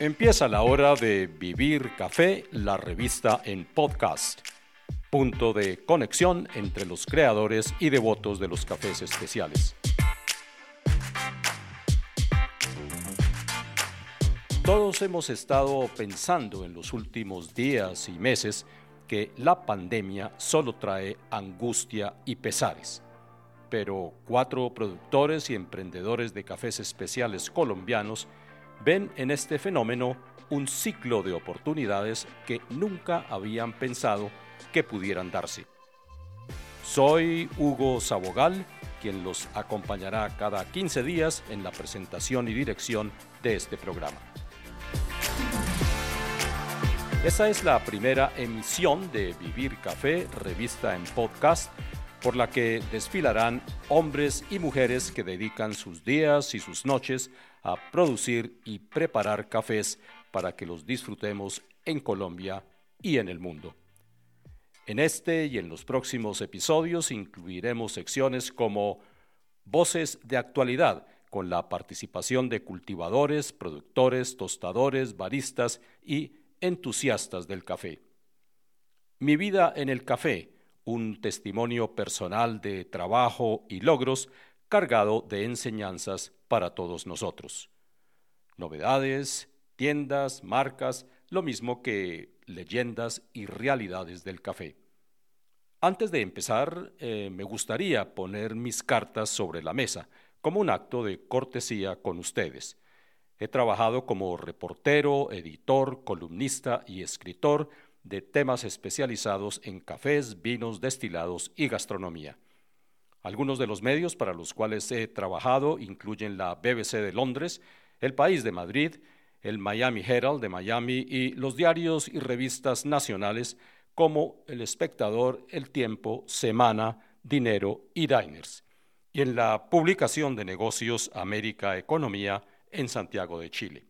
Empieza la hora de Vivir Café, la revista en podcast. Punto de conexión entre los creadores y devotos de los cafés especiales. Todos hemos estado pensando en los últimos días y meses que la pandemia solo trae angustia y pesares. Pero cuatro productores y emprendedores de cafés especiales colombianos ven en este fenómeno un ciclo de oportunidades que nunca habían pensado que pudieran darse. Soy Hugo Sabogal, quien los acompañará cada 15 días en la presentación y dirección de este programa. Esta es la primera emisión de Vivir Café, revista en podcast, por la que desfilarán hombres y mujeres que dedican sus días y sus noches a producir y preparar cafés para que los disfrutemos en Colombia y en el mundo. En este y en los próximos episodios incluiremos secciones como Voces de actualidad, con la participación de cultivadores, productores, tostadores, baristas y entusiastas del café. Mi vida en el café, un testimonio personal de trabajo y logros cargado de enseñanzas para todos nosotros. Novedades, tiendas, marcas, lo mismo que leyendas y realidades del café. Antes de empezar, eh, me gustaría poner mis cartas sobre la mesa como un acto de cortesía con ustedes. He trabajado como reportero, editor, columnista y escritor de temas especializados en cafés, vinos, destilados y gastronomía. Algunos de los medios para los cuales he trabajado incluyen la BBC de Londres, El País de Madrid, el Miami Herald de Miami y los diarios y revistas nacionales como El Espectador, El Tiempo, Semana, Dinero y Diners, y en la publicación de negocios América Economía en Santiago de Chile.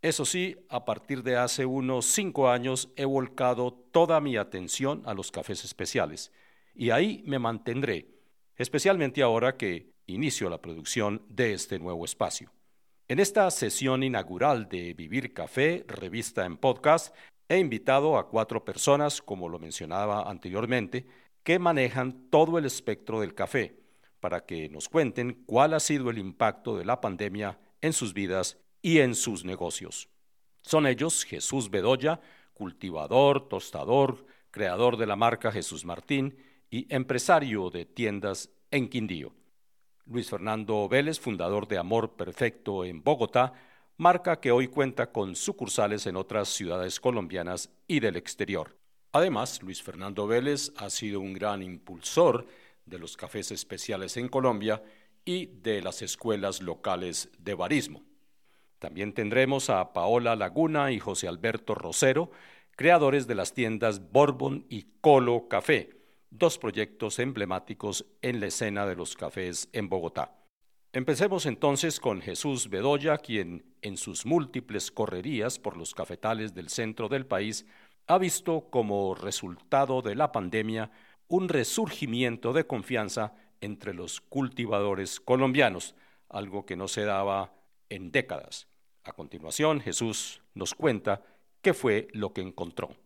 Eso sí, a partir de hace unos cinco años he volcado toda mi atención a los cafés especiales, y ahí me mantendré especialmente ahora que inicio la producción de este nuevo espacio. En esta sesión inaugural de Vivir Café, revista en podcast, he invitado a cuatro personas, como lo mencionaba anteriormente, que manejan todo el espectro del café, para que nos cuenten cuál ha sido el impacto de la pandemia en sus vidas y en sus negocios. Son ellos Jesús Bedoya, cultivador, tostador, creador de la marca Jesús Martín, y empresario de tiendas en Quindío. Luis Fernando Vélez, fundador de Amor Perfecto en Bogotá, marca que hoy cuenta con sucursales en otras ciudades colombianas y del exterior. Además, Luis Fernando Vélez ha sido un gran impulsor de los cafés especiales en Colombia y de las escuelas locales de barismo. También tendremos a Paola Laguna y José Alberto Rosero, creadores de las tiendas Bourbon y Colo Café, dos proyectos emblemáticos en la escena de los cafés en Bogotá. Empecemos entonces con Jesús Bedoya, quien en sus múltiples correrías por los cafetales del centro del país ha visto como resultado de la pandemia un resurgimiento de confianza entre los cultivadores colombianos, algo que no se daba en décadas. A continuación, Jesús nos cuenta qué fue lo que encontró.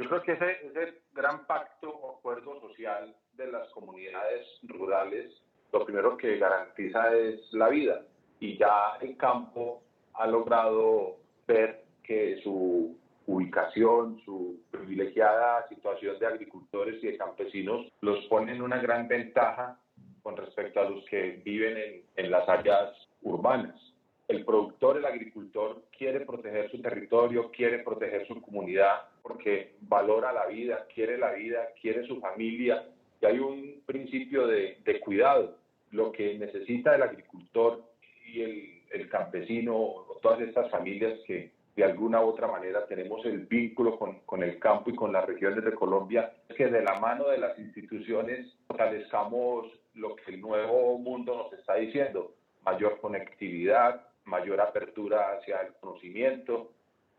Yo creo que ese, ese gran pacto o acuerdo social de las comunidades rurales, lo primero que garantiza es la vida. Y ya el campo ha logrado ver que su ubicación, su privilegiada situación de agricultores y de campesinos los pone en una gran ventaja con respecto a los que viven en, en las áreas urbanas el productor, el agricultor quiere proteger su territorio, quiere proteger su comunidad porque valora la vida, quiere la vida, quiere su familia y hay un principio de, cuidado. Lo que necesita el agricultor y el, campesino, todas estas familias que de alguna u otra manera tenemos el vínculo con, con, el campo y con las regiones de Colombia, es que de la mano de las instituciones fortalezcamos lo que el nuevo mundo nos está diciendo, mayor conectividad, mayor apertura hacia el conocimiento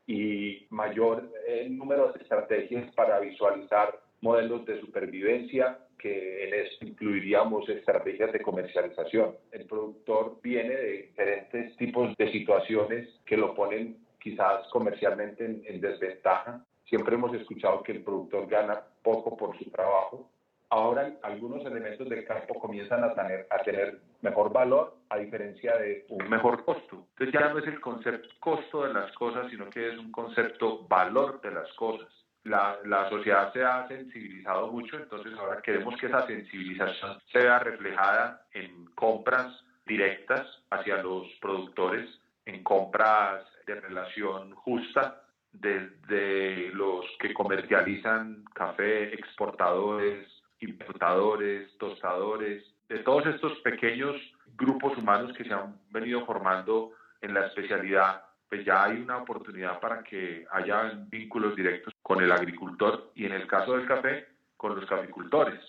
y mayor eh, número de estrategias para visualizar modelos de supervivencia que en incluiríamos estrategias de comercialización. El productor viene de diferentes tipos de situaciones que lo ponen quizás comercialmente en, desventaja. Siempre hemos escuchado que el productor gana poco por su trabajo. Ahora algunos elementos del campo comienzan a tener, a tener mejor valor a diferencia de un mejor costo. Entonces ya no es el concepto costo de las cosas, sino que es un concepto valor de las cosas. La, la, sociedad se ha sensibilizado mucho, entonces ahora queremos que esa sensibilización se vea reflejada en compras directas hacia los productores, en compras de relación justa desde los que comercializan café, exportadores, importadores, tostadores, de todos estos pequeños grupos humanos que se han venido formando en la especialidad, pues ya hay una oportunidad para que haya vínculos directos con el agricultor y en el caso del café, con los caficultores.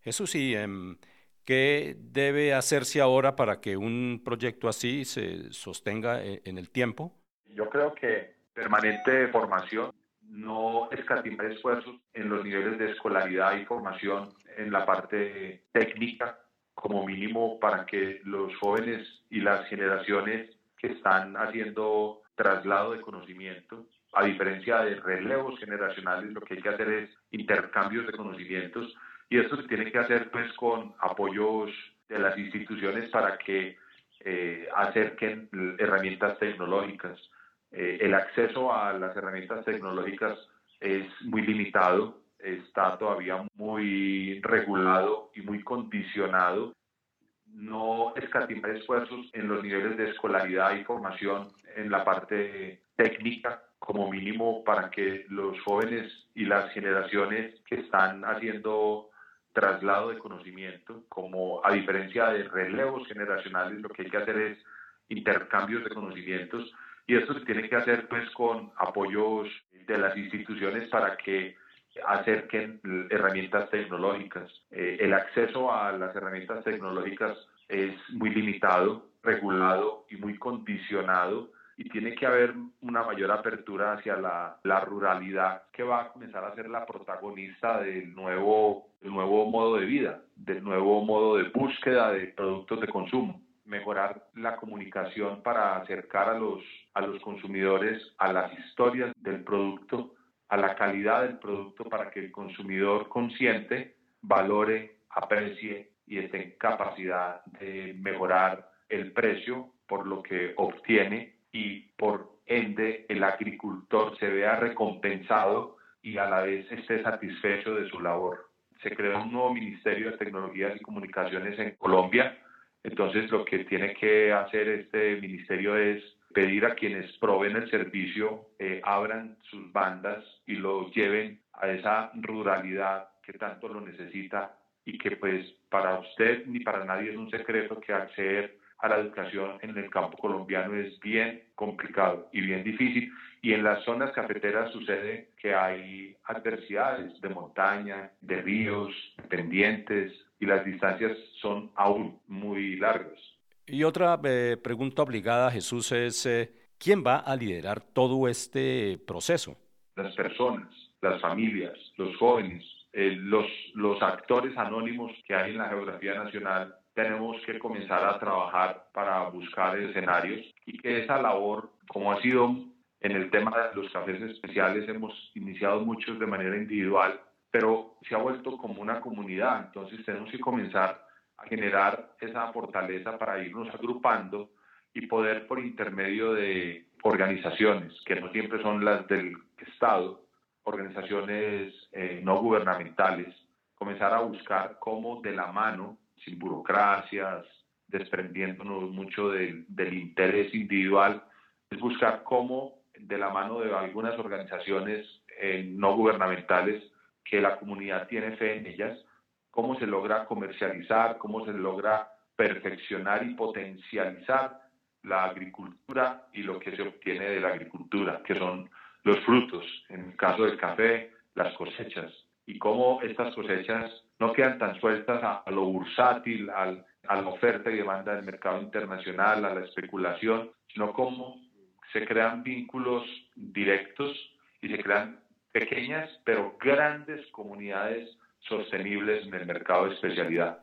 Jesús, ¿y eh, qué debe hacerse ahora para que un proyecto así se sostenga e, en el tiempo? Yo creo que permanente formación, no escatimar esfuerzos en los niveles de escolaridad y formación en la parte técnica, como mínimo para que los jóvenes y las generaciones que están haciendo traslado de conocimiento, a diferencia de relevos generacionales, lo que hay que hacer es intercambios de conocimientos y esto se tiene que hacer pues con apoyos de las instituciones para que eh, acerquen herramientas tecnológicas. Eh, el acceso a las herramientas tecnológicas es muy limitado, está todavía muy regulado y muy condicionado. No escatimar esfuerzos en los niveles de escolaridad y formación en la parte técnica como mínimo para que los jóvenes y las generaciones que están haciendo traslado de conocimiento, como a diferencia de relevos generacionales, lo que hay que hacer es intercambios de conocimientos y esto se tiene que hacer pues con apoyos de las instituciones para que acerquen herramientas tecnológicas. Eh, el acceso a las herramientas tecnológicas es muy limitado, regulado y muy condicionado y tiene que haber una mayor apertura hacia la, la, ruralidad que va a comenzar a ser la protagonista del nuevo, del nuevo modo de vida, del nuevo modo de búsqueda de productos de consumo mejorar la comunicación para acercar a los, a los consumidores a las historias del producto, a la calidad del producto para que el consumidor consciente valore, aprecie y esté en capacidad de mejorar el precio por lo que obtiene y por ende el agricultor se vea recompensado y a la vez esté satisfecho de su labor. Se creó un nuevo Ministerio de Tecnologías y Comunicaciones en Colombia entonces, lo que tiene que hacer este ministerio es pedir a quienes proveen el servicio eh, abran sus bandas y lo lleven a esa ruralidad que tanto lo necesita y que pues para usted ni para nadie es un secreto que acceder a la educación en el campo colombiano es bien complicado y bien difícil. Y en las zonas cafeteras sucede que hay adversidades de montaña, de ríos, pendientes, y las distancias son aún muy largas. Y otra eh, pregunta obligada, Jesús, es eh, ¿quién va a liderar todo este proceso? Las personas, las familias, los jóvenes, eh, los, los actores anónimos que hay en la geografía nacional, tenemos que comenzar a trabajar para buscar escenarios y que esa labor, como ha sido en el tema de los cafés especiales, hemos iniciado muchos de manera individual, pero se ha vuelto como una comunidad, entonces tenemos que comenzar a generar esa fortaleza para irnos agrupando y poder por intermedio de organizaciones, que no siempre son las del Estado, organizaciones eh, no gubernamentales, comenzar a buscar cómo de la mano, sin burocracias, desprendiéndonos mucho del, del interés individual, es buscar cómo de la mano de algunas organizaciones eh, no gubernamentales que la comunidad tiene fe en ellas, cómo se logra comercializar, cómo se logra perfeccionar y potencializar la agricultura y lo que se obtiene de la agricultura, que son los frutos, en el caso del café, las cosechas, y cómo estas cosechas no quedan tan sueltas a, lo bursátil, a la oferta y demanda del mercado internacional, a la especulación, sino cómo se crean vínculos directos y se crean pequeñas pero grandes comunidades sostenibles en el mercado de especialidad.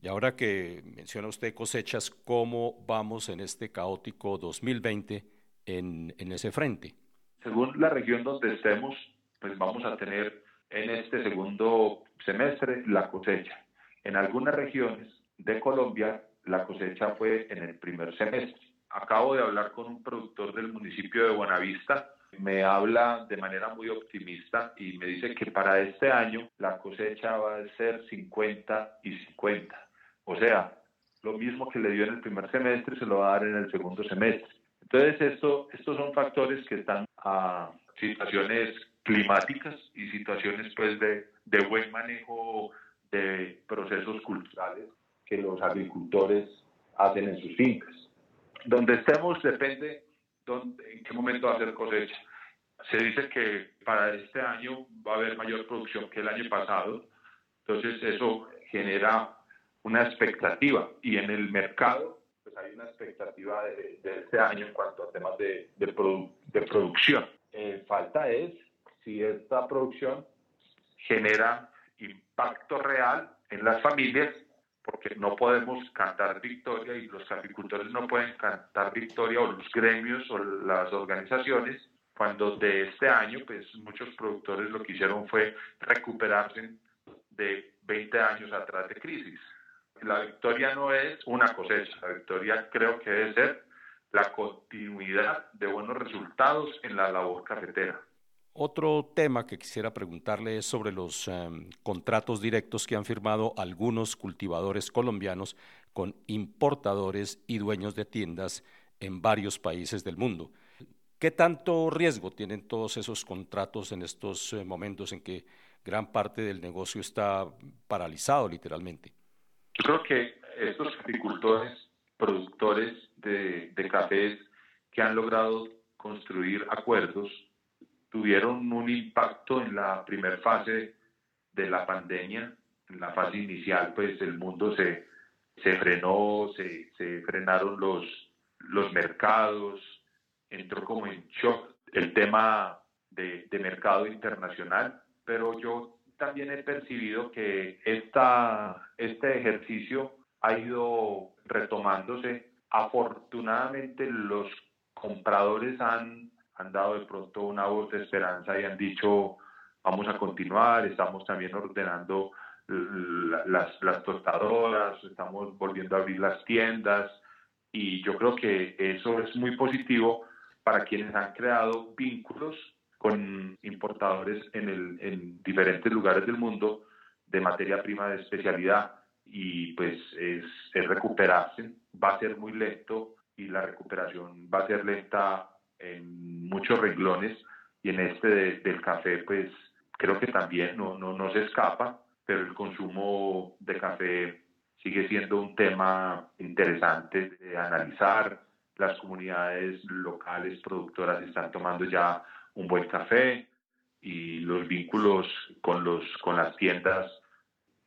Y ahora que menciona usted cosechas, ¿cómo vamos en este caótico 2020 en, en ese frente? Según la región donde estemos, pues vamos a tener en este segundo semestre la cosecha. En algunas regiones de Colombia la cosecha fue en el primer semestre. Acabo de hablar con un productor del municipio de Buenavista, me habla de manera muy optimista y me dice que para este año la cosecha va a ser 50 y 50. O sea, lo mismo que le dio en el primer semestre se lo va a dar en el segundo semestre. Entonces, esto, estos son factores que están a situaciones climáticas y situaciones pues de, de buen manejo de procesos culturales que los agricultores hacen en sus fincas. Donde estemos depende dónde, en qué momento va a ser cosecha. Se dice que para este año va a haber mayor producción que el año pasado, entonces eso genera una expectativa y en el mercado pues hay una expectativa de, este año en cuanto a temas de, de, de producción. Eh, falta es si esta producción genera impacto real en las familias porque no podemos cantar victoria y los agricultores no pueden cantar victoria o los gremios o las organizaciones cuando de este año pues muchos productores lo que hicieron fue recuperarse de 20 años atrás de crisis. La victoria no es una cosecha, la victoria creo que debe ser la continuidad de buenos resultados en la labor cafetera. Otro tema que quisiera preguntarle es sobre los em, contratos directos que han firmado algunos cultivadores colombianos con importadores y dueños de tiendas en varios países del mundo. ¿Qué tanto riesgo tienen todos esos contratos en estos eh, momentos en que gran parte del negocio está paralizado literalmente? Yo creo que estos agricultores, productores de, de cafés que han logrado construir acuerdos tuvieron un impacto en la primera fase de la pandemia. En la fase inicial, pues el mundo se, se frenó, se, se frenaron los, los mercados, entró como en shock el tema de, de, mercado internacional, pero yo también he percibido que esta, este ejercicio ha ido retomándose. Afortunadamente los compradores han han dado de pronto una voz de esperanza y han dicho vamos a continuar, estamos también ordenando las, las tostadoras, estamos volviendo a abrir las tiendas y yo creo que eso es muy positivo para quienes han creado vínculos con importadores en, el, en diferentes lugares del mundo de materia prima de especialidad. Y pues es, es recuperarse, va a ser muy lento y la recuperación va a ser lenta en muchos renglones y en este del café pues creo que también no, no, no se escapa, pero el consumo de café sigue siendo un tema interesante de analizar. Las comunidades locales productoras están tomando ya un buen café y los vínculos con, los, con las tiendas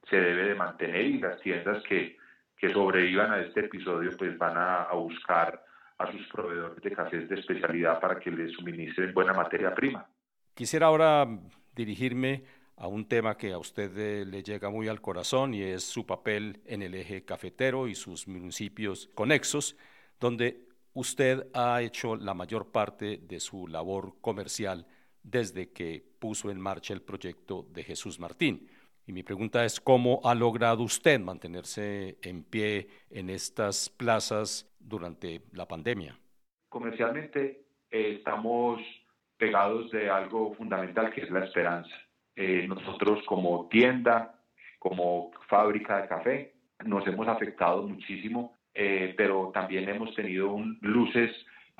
se debe de mantener y las tiendas que, que sobrevivan a este episodio pues van a, a buscar a sus proveedores de cafés de especialidad para que les suministren buena materia prima. Quisiera ahora dirigirme a un tema que a usted eh, le llega muy al corazón y es su papel en el eje cafetero y sus municipios conexos, donde usted ha hecho la mayor parte de su labor comercial desde que puso en marcha el proyecto de Jesús Martín. Y mi pregunta es, ¿cómo ha logrado usted mantenerse en pie en estas plazas durante la pandemia? Comercialmente eh, estamos pegados de algo fundamental que es la esperanza. Eh, nosotros como tienda, como fábrica de café, nos hemos afectado muchísimo, eh, pero también hemos tenido un, luces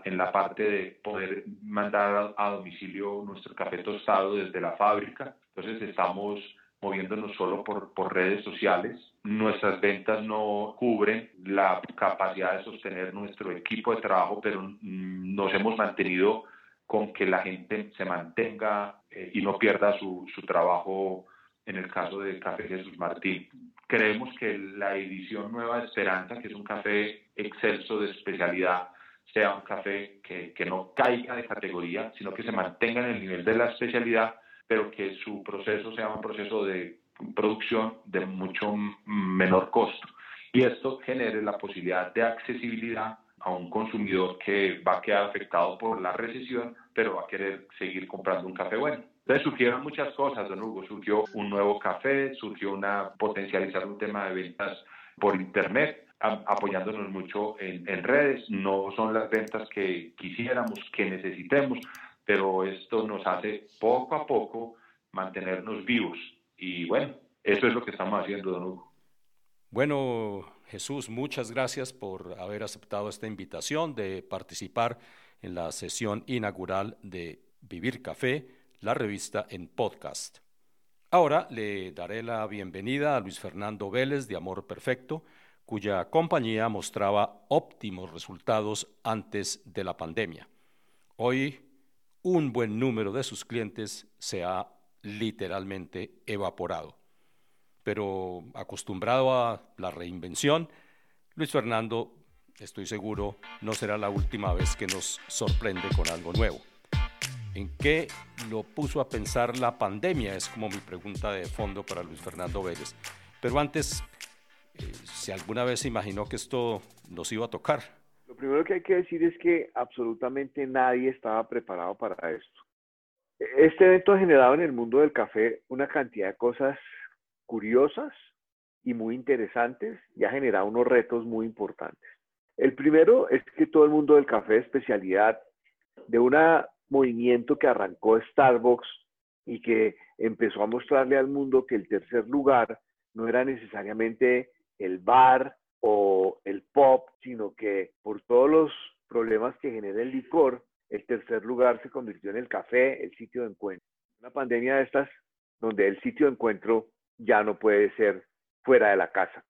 en la parte de poder mandar a, a domicilio nuestro café tostado desde la fábrica. Entonces estamos moviéndonos solo por, por redes sociales. Nuestras ventas no cubren la capacidad de sostener nuestro equipo de trabajo, pero mm, nos hemos mantenido con que la gente se mantenga eh, y no pierda su, su trabajo en el caso de Café Jesús Martín. Creemos que la edición Nueva Esperanza, que es un café excelso de especialidad, sea un café que, que no caiga de categoría, sino que se mantenga en el nivel de la especialidad pero que su proceso sea un proceso de producción de mucho menor costo. Y esto genere la posibilidad de accesibilidad a un consumidor que va a quedar afectado por la recesión, pero va a querer seguir comprando un café bueno. Entonces surgieron muchas cosas, don Hugo. Surgió un nuevo café, surgió una potencializar un tema de ventas por internet, apoyándonos mucho en, en, redes. No son las ventas que quisiéramos, que necesitemos, pero esto nos hace poco a poco mantenernos vivos. Y bueno, eso es lo que estamos haciendo, don Hugo. Bueno, Jesús, muchas gracias por haber aceptado esta invitación de participar en la sesión inaugural de Vivir Café, la revista en podcast. Ahora le daré la bienvenida a Luis Fernando Vélez de Amor Perfecto, cuya compañía mostraba óptimos resultados antes de la pandemia. Hoy, un buen número de sus clientes se ha literalmente evaporado pero acostumbrado a la reinvención, Luis Fernando, estoy seguro, no será la última vez que nos sorprende con algo nuevo. ¿En qué lo puso a pensar la pandemia? Es como mi pregunta de fondo para Luis Fernando Vélez. Pero antes, eh, si alguna vez imaginó que esto nos iba a tocar. Lo primero que hay que decir es que absolutamente nadie estaba preparado para esto. Este evento ha generado en el mundo del café una cantidad de cosas curiosas y muy interesantes y ha generado unos retos muy importantes. El primero es que todo el mundo del café de especialidad, de un movimiento que arrancó Starbucks y que empezó a mostrarle al mundo que el tercer lugar no era necesariamente el bar o el pop, sino que por todos los problemas que genera el licor, el tercer lugar se convirtió en el café, el sitio de encuentro. Una pandemia de estas donde el sitio de encuentro ya no puede ser fuera de la casa.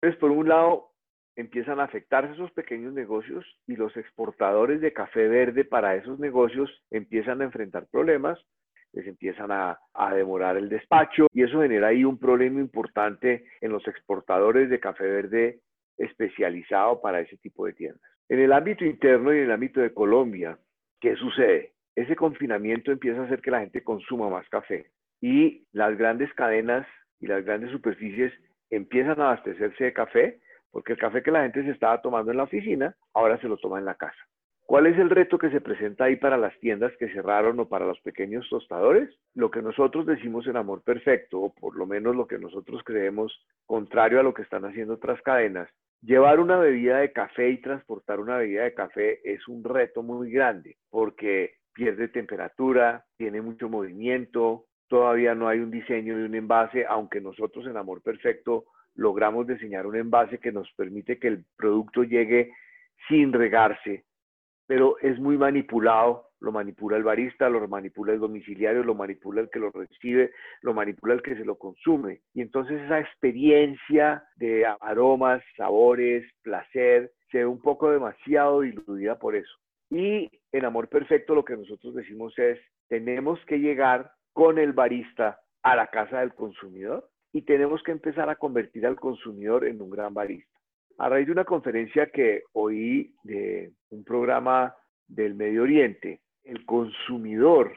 Entonces, por un lado, empiezan a afectarse esos pequeños negocios y los exportadores de café verde para esos negocios empiezan a enfrentar problemas, les empiezan a, demorar el despacho y eso genera ahí un problema importante en los exportadores de café verde especializado para ese tipo de tiendas. En el ámbito interno y en el ámbito de Colombia, ¿qué sucede? Ese confinamiento empieza a hacer que la gente consuma más café y las grandes cadenas y las grandes superficies empiezan a abastecerse de café, porque el café que la gente se estaba tomando en la oficina, ahora se lo toma en la casa. ¿Cuál es el reto que se presenta ahí para las tiendas que cerraron o para los pequeños tostadores? Lo que nosotros decimos en Amor Perfecto, o por lo menos lo que nosotros creemos contrario a lo que están haciendo otras cadenas, llevar una bebida de café y transportar una bebida de café es un reto muy grande, porque pierde temperatura, tiene mucho movimiento, todavía no hay un diseño de un envase, aunque nosotros en Amor Perfecto logramos diseñar un envase que nos permite que el producto llegue sin regarse, pero es muy manipulado, lo manipula el barista, lo manipula el domiciliario, lo manipula el que lo recibe, lo manipula el que se lo consume. Y entonces esa experiencia de aromas, sabores, placer, se ve un poco demasiado diludida por eso. Y en Amor Perfecto lo que nosotros decimos es, tenemos que llegar con el barista a la casa del consumidor y tenemos que empezar a convertir al consumidor en un gran barista. A raíz de una conferencia que oí de un programa del Medio Oriente, el consumidor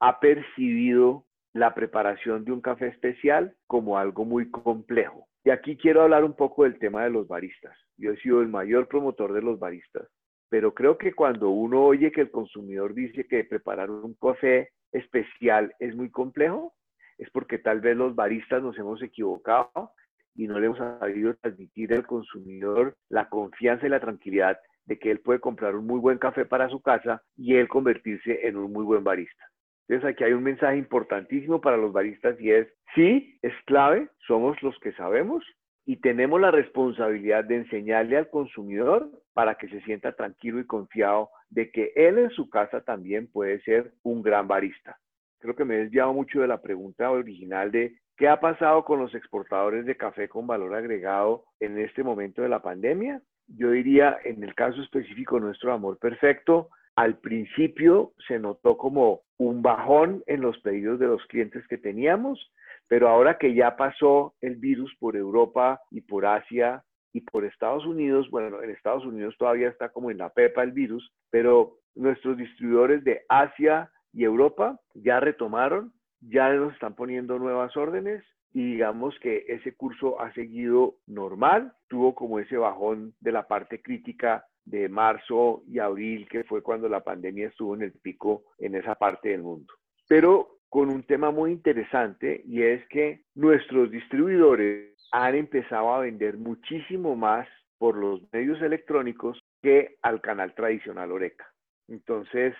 ha percibido la preparación de un café especial como algo muy complejo. Y aquí quiero hablar un poco del tema de los baristas. Yo he sido el mayor promotor de los baristas, pero creo que cuando uno oye que el consumidor dice que preparar un café especial es muy complejo, es porque tal vez los baristas nos hemos equivocado y no le hemos sabido transmitir al consumidor la confianza y la tranquilidad de que él puede comprar un muy buen café para su casa y él convertirse en un muy buen barista. Entonces aquí hay un mensaje importantísimo para los baristas y es, sí, es clave, somos los que sabemos y tenemos la responsabilidad de enseñarle al consumidor para que se sienta tranquilo y confiado de que él en su casa también puede ser un gran barista. Creo que me he desviado mucho de la pregunta original de qué ha pasado con los exportadores de café con valor agregado en este momento de la pandemia. Yo diría, en el caso específico nuestro amor perfecto, al principio se notó como un bajón en los pedidos de los clientes que teníamos, pero ahora que ya pasó el virus por Europa y por Asia y por Estados Unidos, bueno, en Estados Unidos todavía está como en la pepa el virus, pero nuestros distribuidores de Asia y Europa ya retomaron, ya nos están poniendo nuevas órdenes y digamos que ese curso ha seguido normal, tuvo como ese bajón de la parte crítica de marzo y abril, que fue cuando la pandemia estuvo en el pico en esa parte del mundo. Pero con un tema muy interesante y es que nuestros distribuidores han empezado a vender muchísimo más por los medios electrónicos que al canal tradicional Oreca. Entonces,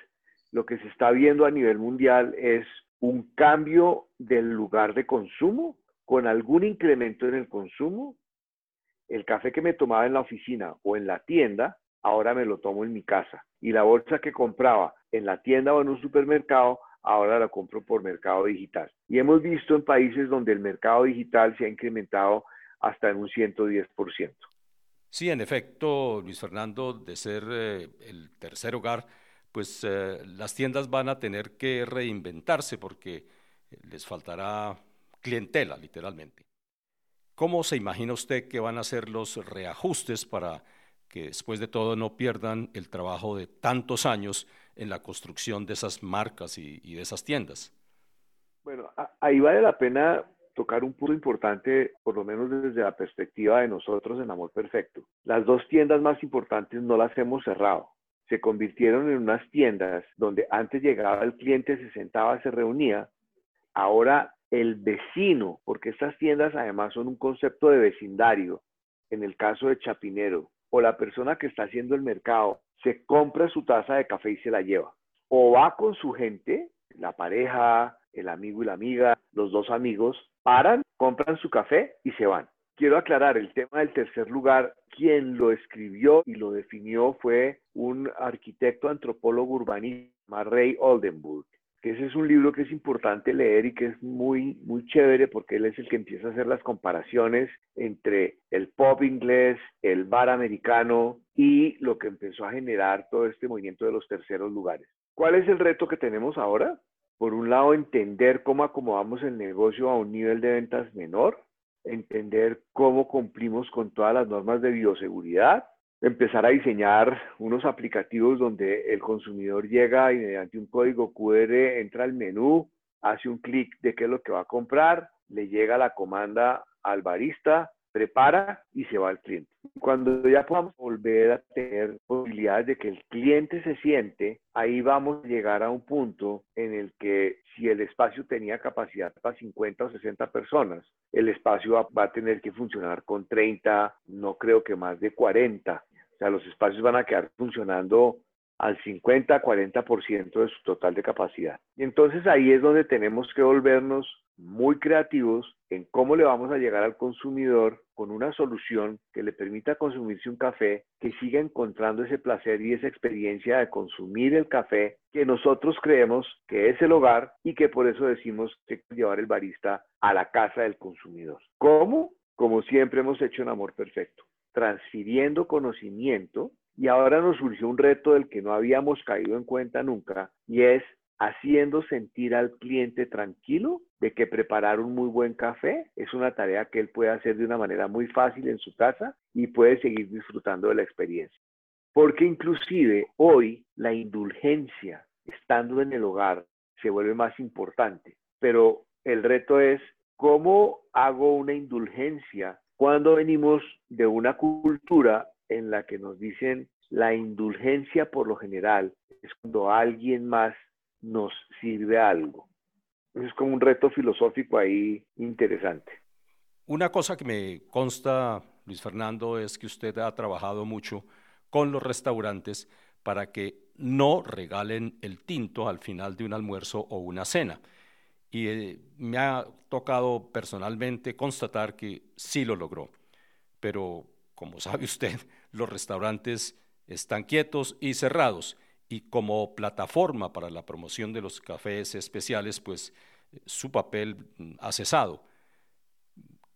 lo que se está viendo a nivel mundial es un cambio del lugar de consumo con algún incremento en el consumo. El café que me tomaba en la oficina o en la tienda, ahora me lo tomo en mi casa. Y la bolsa que compraba en la tienda o en un supermercado, ahora la compro por mercado digital. Y hemos visto en países donde el mercado digital se ha incrementado hasta en un 110%. Sí, en efecto, Luis Fernando, de ser eh, el tercer hogar, pues eh, las tiendas van a tener que reinventarse porque les faltará clientela, literalmente. ¿Cómo se imagina usted que van a ser los reajustes para que después de todo no pierdan el trabajo de tantos años en la construcción de esas marcas y, y de esas tiendas? Bueno, ahí vale la pena tocar un punto importante, por lo menos desde la perspectiva de nosotros en Amor Perfecto. Las dos tiendas más importantes no las hemos cerrado se convirtieron en unas tiendas donde antes llegaba el cliente, se sentaba, se reunía. Ahora el vecino, porque estas tiendas además son un concepto de vecindario, en el caso de Chapinero, o la persona que está haciendo el mercado, se compra su taza de café y se la lleva. O va con su gente, la pareja, el amigo y la amiga, los dos amigos, paran, compran su café y se van. Quiero aclarar el tema del tercer lugar. Quien lo escribió y lo definió fue un arquitecto antropólogo urbanista, Ray Oldenburg. Que ese es un libro que es importante leer y que es muy, muy chévere porque él es el que empieza a hacer las comparaciones entre el pop inglés, el bar americano y lo que empezó a generar todo este movimiento de los terceros lugares. ¿Cuál es el reto que tenemos ahora? Por un lado, entender cómo acomodamos el negocio a un nivel de ventas menor entender cómo cumplimos con todas las normas de bioseguridad, empezar a diseñar unos aplicativos donde el consumidor llega y mediante un código QR entra al menú, hace un clic de qué es lo que va a comprar, le llega la comanda al barista, prepara y se va al cliente. Cuando ya podamos volver a tener posibilidades de que el cliente se siente, ahí vamos a llegar a un punto en el que si el espacio tenía capacidad para 50 o 60 personas, el espacio va, a tener que funcionar con 30, no creo que más de 40. O sea, los espacios van a quedar funcionando al 50-40% de su total de capacidad. Y entonces ahí es donde tenemos que volvernos muy creativos en cómo le vamos a llegar al consumidor con una solución que le permita consumirse un café, que siga encontrando ese placer y esa experiencia de consumir el café que nosotros creemos que es el hogar y que por eso decimos que llevar el barista a la casa del consumidor. ¿Cómo? Como siempre hemos hecho en Amor Perfecto, transfiriendo conocimiento y ahora nos surgió un reto del que no habíamos caído en cuenta nunca y es haciendo sentir al cliente tranquilo de que preparar un muy buen café es una tarea que él puede hacer de una manera muy fácil en su casa y puede seguir disfrutando de la experiencia. Porque inclusive hoy la indulgencia estando en el hogar se vuelve más importante, pero el reto es cómo hago una indulgencia cuando venimos de una cultura en la que nos dicen la indulgencia por lo general es cuando alguien más nos sirve algo. Es como un reto filosófico ahí interesante. Una cosa que me consta, Luis Fernando, es que usted ha trabajado mucho con los restaurantes para que no regalen el tinto al final de un almuerzo o una cena. Y eh, me ha tocado personalmente constatar que sí lo logró. Pero, como sabe usted, los restaurantes están quietos y cerrados y como plataforma para la promoción de los cafés especiales, pues su papel ha cesado.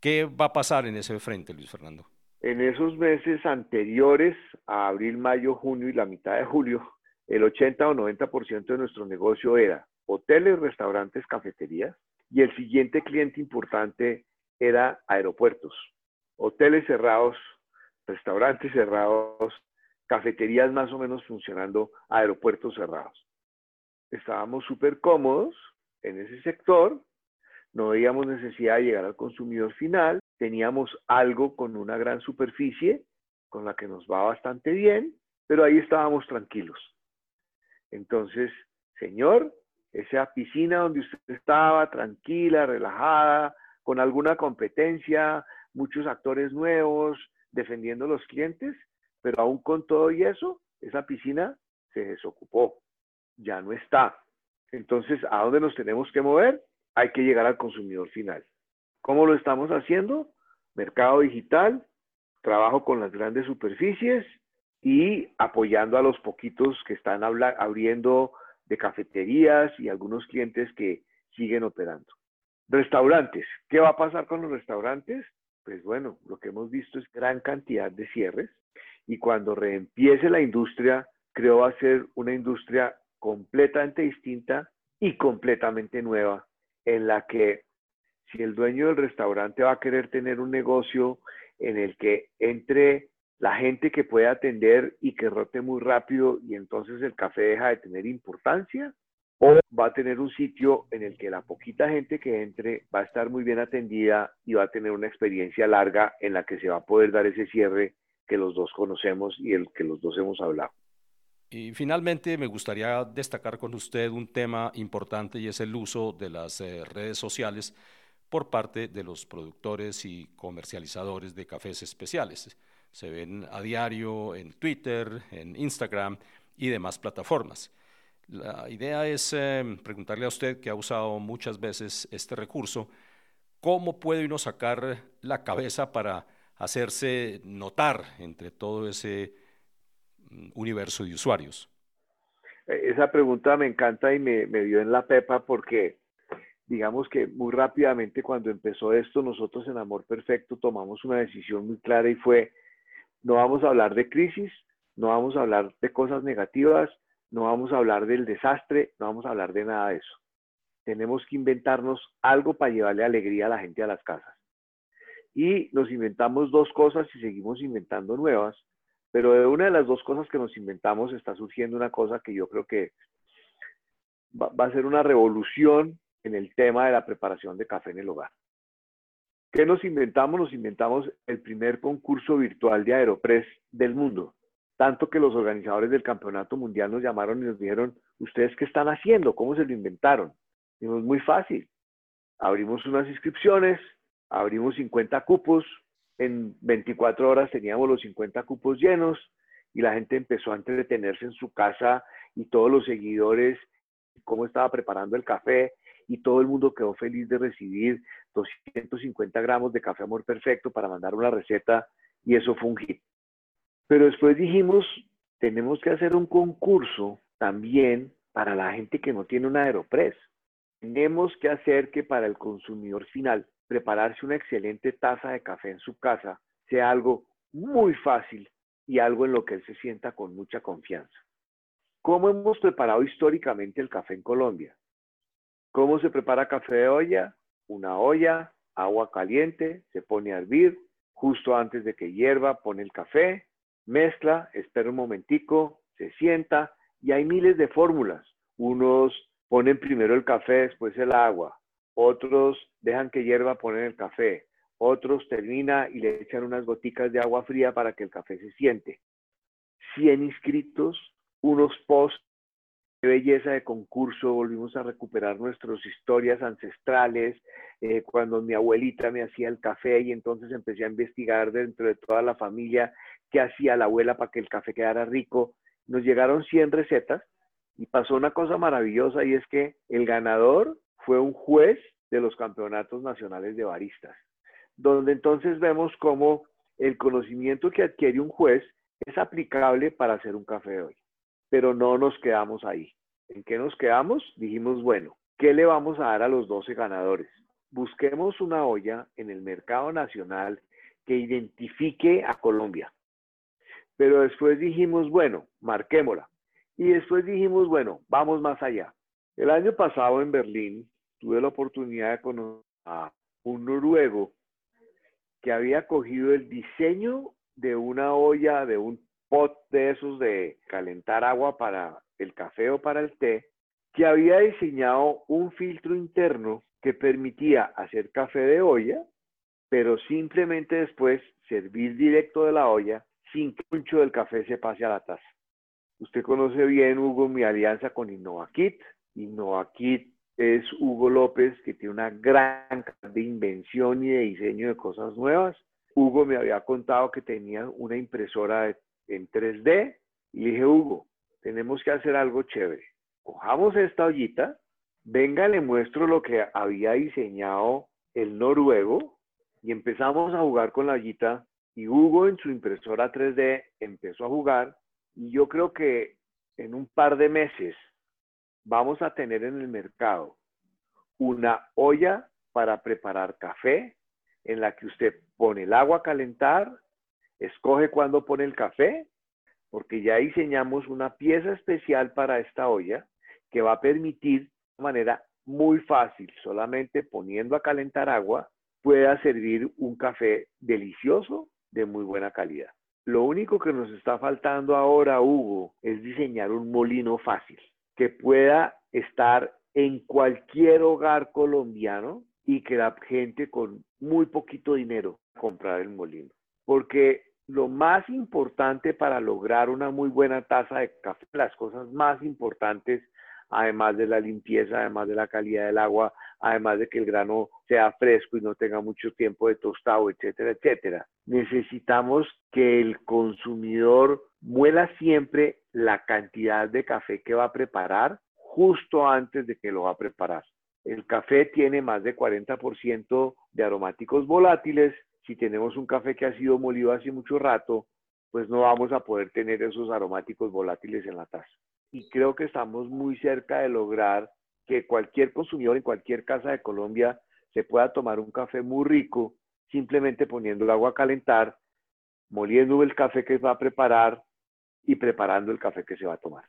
¿Qué va a pasar en ese frente, Luis Fernando? En esos meses anteriores a abril, mayo, junio y la mitad de julio, el 80 o 90% de nuestro negocio era hoteles, restaurantes, cafeterías y el siguiente cliente importante era aeropuertos, hoteles cerrados, restaurantes cerrados, cafeterías más o menos funcionando, aeropuertos cerrados. Estábamos súper cómodos en ese sector, no veíamos necesidad de llegar al consumidor final, teníamos algo con una gran superficie con la que nos va bastante bien pero ahí estábamos tranquilos. Entonces, señor, esa piscina donde usted estaba tranquila, relajada, con alguna competencia, muchos actores nuevos, defendiendo los clientes, pero aún con todo y eso, esa piscina se desocupó, ya no está. Entonces, ¿a dónde nos tenemos que mover? Hay que llegar al consumidor final. ¿Cómo lo estamos haciendo? Mercado digital, trabajo con las grandes superficies y apoyando a los poquitos que están abriendo de cafeterías y algunos clientes que siguen operando. Restaurantes. ¿Qué va a pasar con los restaurantes? Pues bueno, lo que hemos visto es gran cantidad de cierres y cuando reempiece la industria, creo va a ser una industria completamente distinta y completamente nueva, en la que si el dueño del restaurante va a querer tener un negocio en el que entre la gente que puede atender y que rote muy rápido y entonces el café deja de tener importancia, o va a tener un sitio en el que la poquita gente que entre va a estar muy bien atendida y va a tener una experiencia larga en la que se va a poder dar ese cierre que los dos conocemos y el que los dos hemos hablado. Y finalmente me gustaría destacar con usted un tema importante y es el uso de las eh, redes sociales por parte de los productores y comercializadores de cafés especiales. Se ven a diario en Twitter, en Instagram y demás plataformas. La idea es em, preguntarle a usted, que ha usado muchas veces este recurso, ¿cómo puede uno sacar la cabeza para hacerse notar entre todo ese mm, universo de usuarios? E, esa pregunta me encanta y me, me dio en la pepa porque digamos que muy rápidamente cuando empezó esto, nosotros en Amor Perfecto tomamos una decisión muy clara y fue, no vamos a hablar de crisis, no vamos a hablar de cosas negativas, no vamos a hablar del desastre, no vamos a hablar de nada de eso. Tenemos que inventarnos algo para llevarle alegría a la gente a las casas. Y nos inventamos dos cosas y seguimos inventando nuevas, pero de una de las dos cosas que nos inventamos está surgiendo una cosa que yo creo que va, a ser una revolución en el tema de la preparación de café en el hogar. ¿Qué nos inventamos? Nos inventamos el primer concurso virtual de Aeropress del mundo. Tanto que los organizadores del campeonato mundial nos llamaron y nos dijeron, ¿ustedes qué están haciendo? ¿Cómo se lo inventaron? Dijimos, muy fácil. Abrimos unas inscripciones, abrimos 50 cupos, en 24 horas teníamos los 50 cupos llenos y la gente empezó a entretenerse en su casa y todos los seguidores, cómo estaba preparando el café y todo el mundo quedó feliz de recibir 250 gramos de café amor perfecto para mandar una receta y eso fue un hit. Pero después dijimos, tenemos que hacer un concurso también para la gente que no tiene un Aeropress. Tenemos que hacer que para el consumidor final prepararse una excelente taza de café en su casa sea algo muy fácil y algo en lo que él se sienta con mucha confianza. ¿Cómo hemos preparado históricamente el café en Colombia? ¿Cómo se prepara café de olla? Una olla, agua caliente, se pone a hervir, justo antes de que hierva pone el café, mezcla, espera un momentico, se sienta y hay miles de fórmulas. Unos ponen primero el café, después el agua, otros dejan que hierva, ponen el café, otros termina y le echan unas goticas de agua fría para que el café se siente. 100 inscritos, unos posts belleza de concurso, volvimos a recuperar nuestras historias ancestrales, eh, cuando mi abuelita me hacía el café y entonces empecé a investigar dentro de toda la familia qué hacía la abuela para que el café quedara rico. Nos llegaron 100 recetas y pasó una cosa maravillosa y es que el ganador fue un juez de los campeonatos nacionales de baristas, donde entonces vemos cómo el conocimiento que adquiere un juez es aplicable para hacer un café de hoy pero no nos quedamos ahí. ¿En qué nos quedamos? Dijimos, bueno, ¿qué le vamos a dar a los 12 ganadores? Busquemos una olla en el mercado nacional que identifique a Colombia. Pero después dijimos, bueno, marquémosla. Y después dijimos, bueno, vamos más allá. El año pasado en Berlín tuve la oportunidad de conocer a un noruego que había cogido el diseño de una olla, de un pot de esos de calentar agua para el café o para el té, que había diseñado un filtro interno que permitía hacer café de olla, pero simplemente después servir directo de la olla sin que mucho del café se pase a la taza. Usted conoce bien, Hugo, mi alianza con InnovaKit. InnovaKit es Hugo López, que tiene una gran de invención y de diseño de cosas nuevas. Hugo me había contado que tenía una impresora en 3D y le dije, Hugo, tenemos que hacer algo chévere. Cojamos esta ollita, venga, le muestro lo que había diseñado el noruego y empezamos a jugar con la ollita y Hugo en su impresora 3D empezó a jugar y yo creo que en un par de meses vamos a tener en el mercado una olla para preparar café en la que usted pone el agua a calentar, escoge cuándo pone el café, porque ya diseñamos una pieza especial para esta olla que va a permitir de manera muy fácil, solamente poniendo a calentar agua, pueda servir un café delicioso de muy buena calidad. Lo único que nos está faltando ahora, Hugo, es diseñar un molino fácil que pueda estar en cualquier hogar colombiano y que la gente con muy poquito dinero comprar el molino. Porque lo más importante para lograr una muy buena taza de café, las cosas más importantes, además de la limpieza, además de la calidad del agua, además de que el grano sea fresco y no tenga mucho tiempo de tostado, etcétera, etcétera. Necesitamos que el consumidor muela siempre la cantidad de café que va a preparar justo antes de que lo va a preparar. El café tiene más de 40% de aromáticos volátiles. Si tenemos un café que ha sido molido hace mucho rato, pues no vamos a poder tener esos aromáticos volátiles en la taza. Y creo que estamos muy cerca de lograr que cualquier consumidor en cualquier casa de Colombia se pueda tomar un café muy rico simplemente poniendo el agua a calentar, moliendo el café que va a preparar y preparando el café que se va a tomar.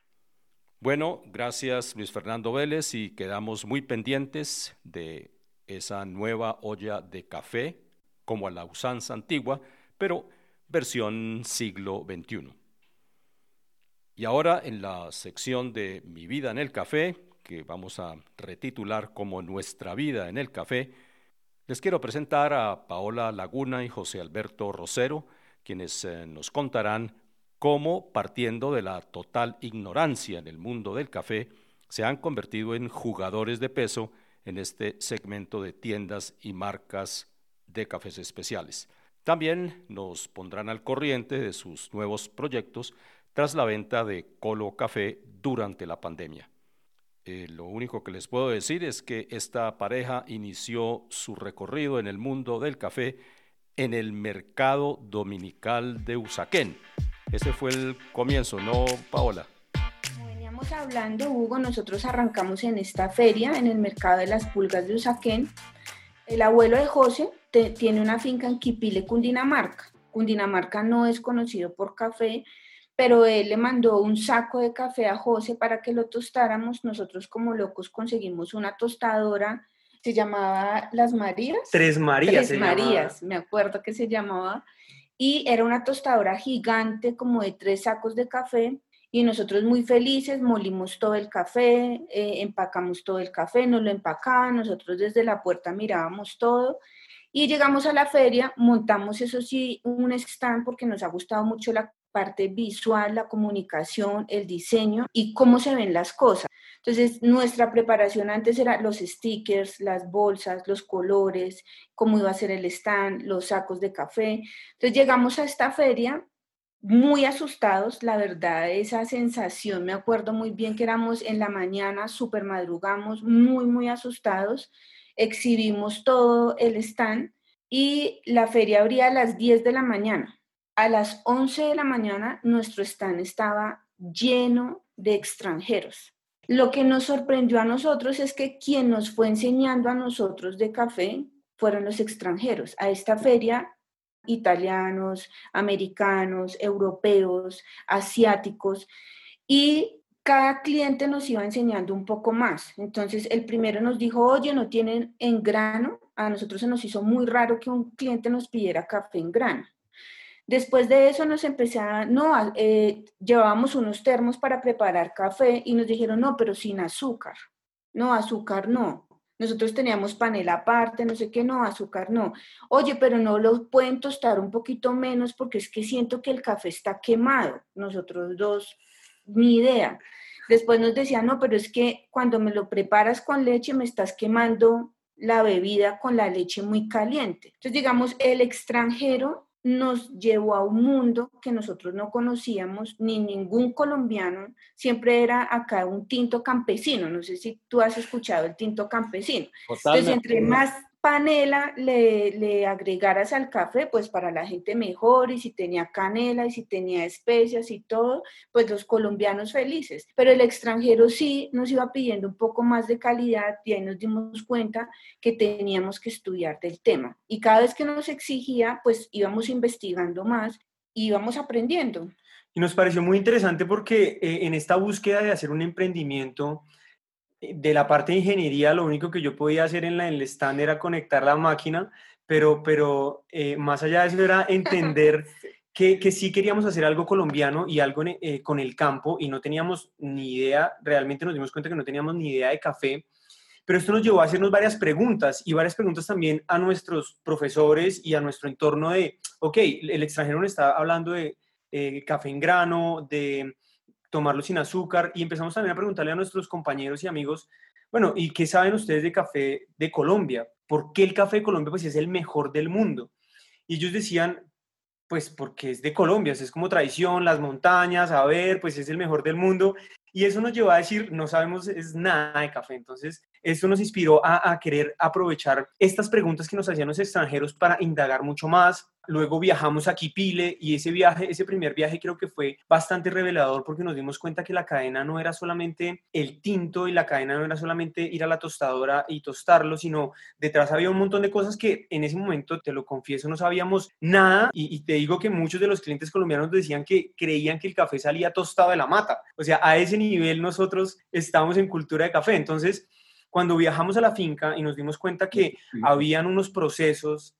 Bueno, gracias Luis Fernando Vélez y quedamos muy pendientes de esa nueva olla de café como a la usanza antigua, pero versión siglo XXI. Y ahora en la sección de Mi vida en el café, que vamos a retitular como Nuestra vida en el café, les quiero presentar a Paola Laguna y José Alberto Rosero, quienes eh, nos contarán cómo, partiendo de la total ignorancia en el mundo del café, se han convertido en jugadores de peso en este segmento de tiendas y marcas de cafés especiales. También nos pondrán al corriente de sus nuevos proyectos tras la venta de Colo Café durante la pandemia. Eh, lo único que les puedo decir es que esta pareja inició su recorrido en el mundo del café en el mercado dominical de Usaquén. Ese fue el comienzo, ¿no, Paola? Como veníamos hablando, Hugo, nosotros arrancamos en esta feria, en el mercado de las pulgas de Usaquén. El abuelo de José tiene una finca en Quipile, Cundinamarca. Cundinamarca no es conocido por café, pero él le mandó un saco de café a José para que lo tostáramos. Nosotros como locos conseguimos una tostadora, se llamaba Las Marías. Tres Marías. Tres Marías, me acuerdo que se llamaba. Y era una tostadora gigante como de tres sacos de café. Y nosotros muy felices, molimos todo el café, eh, empacamos todo el café, nos lo empacaban, nosotros desde la puerta mirábamos todo. Y llegamos a la feria, montamos eso sí un stand porque nos ha gustado mucho la parte visual, la comunicación, el diseño y cómo se ven las cosas. Entonces, nuestra preparación antes era los stickers, las bolsas, los colores, cómo iba a ser el stand, los sacos de café. Entonces, llegamos a esta feria muy asustados, la verdad, esa sensación, me acuerdo muy bien que éramos en la mañana, súper madrugamos, muy, muy asustados, exhibimos todo el stand y la feria abría a las 10 de la mañana a las 11 de la mañana nuestro stand estaba lleno de extranjeros. Lo que nos sorprendió a nosotros es que quien nos fue enseñando a nosotros de café fueron los extranjeros. A esta feria, italianos, americanos, europeos, asiáticos, y cada cliente nos iba enseñando un poco más. Entonces, el primero nos dijo, oye, no tienen en grano. A nosotros se nos hizo muy raro que un cliente nos pidiera café en grano. Después de eso nos empezaron, no, eh, llevábamos unos termos para preparar café y nos dijeron, no, pero sin azúcar. No, azúcar no. Nosotros teníamos panela aparte, no sé qué, no, azúcar no. Oye, pero no lo pueden tostar un poquito menos porque es que siento que el café está quemado. Nosotros dos, ni idea. Después nos decían, no, pero es que cuando me lo preparas con leche me estás quemando la bebida con la leche muy caliente. Entonces, digamos, el extranjero nos llevó a un mundo que nosotros no conocíamos, ni ningún colombiano, siempre era acá un tinto campesino, no sé si tú has escuchado el tinto campesino. Entonces, entre más panela le, le, agregaras al café, pues para la gente mejor, y si tenía canela, y si tenía especias y todo, pues los colombianos felices. Pero el extranjero sí nos iba pidiendo un poco más de calidad y ahí nos dimos cuenta que teníamos que estudiar del tema. Y cada vez que nos exigía, pues íbamos investigando más, íbamos aprendiendo. Y nos pareció muy interesante porque eh, en esta búsqueda de hacer un emprendimiento, de la parte de ingeniería, lo único que yo podía hacer en, la, el stand era conectar la máquina, pero, pero eh, más allá de eso era entender que, que, sí queríamos hacer algo colombiano y algo eh, con el campo y no teníamos ni idea, realmente nos dimos cuenta que no teníamos ni idea de café, pero esto nos llevó a hacernos varias preguntas y varias preguntas también a nuestros profesores y a nuestro entorno de, ok, el extranjero nos está hablando de café en grano, de tomarlo sin azúcar y empezamos también a preguntarle a nuestros compañeros y amigos, bueno, ¿y qué saben ustedes de café de Colombia? ¿Por qué el café de Colombia pues es el mejor del mundo? Y ellos decían, pues porque es de Colombia, es como tradición, las montañas, a ver, pues es el mejor del mundo. Y eso nos llevó a decir, no sabemos es nada de café. Entonces, esto nos inspiró a querer aprovechar estas preguntas que nos hacían los extranjeros para indagar mucho más, Luego viajamos a Quipile y ese viaje, ese primer viaje creo que fue bastante revelador porque nos dimos cuenta que la cadena no era solamente el tinto y la cadena no era solamente ir a la tostadora y tostarlo, sino detrás había un montón de cosas que en ese momento, te lo confieso, no sabíamos nada y, y te digo que muchos de los clientes colombianos decían que creían que el café salía tostado de la mata. O sea, a ese nivel nosotros estamos en cultura de café. Entonces, cuando viajamos a la finca y nos dimos cuenta que habían unos procesos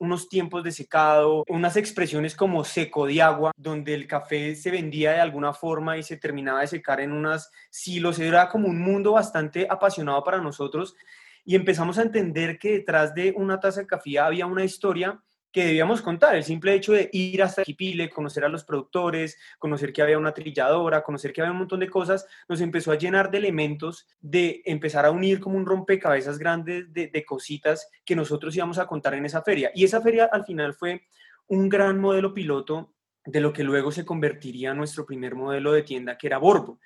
unos tiempos de secado, unas expresiones como seco de agua, donde el café se vendía de alguna forma y se terminaba de secar en unas silos. Era como un mundo bastante apasionado para nosotros y empezamos a entender que detrás de una taza de café había una historia que debíamos contar. El simple hecho de ir hasta Quipile, conocer a los productores, conocer que había una trilladora, conocer que había un montón de cosas, nos empezó a llenar de elementos, de empezar a unir como un rompecabezas grande de, de cositas que nosotros íbamos a contar en esa feria. Y esa feria al final fue un gran modelo piloto de lo que luego se convertiría en nuestro primer modelo de tienda, que era Borbo.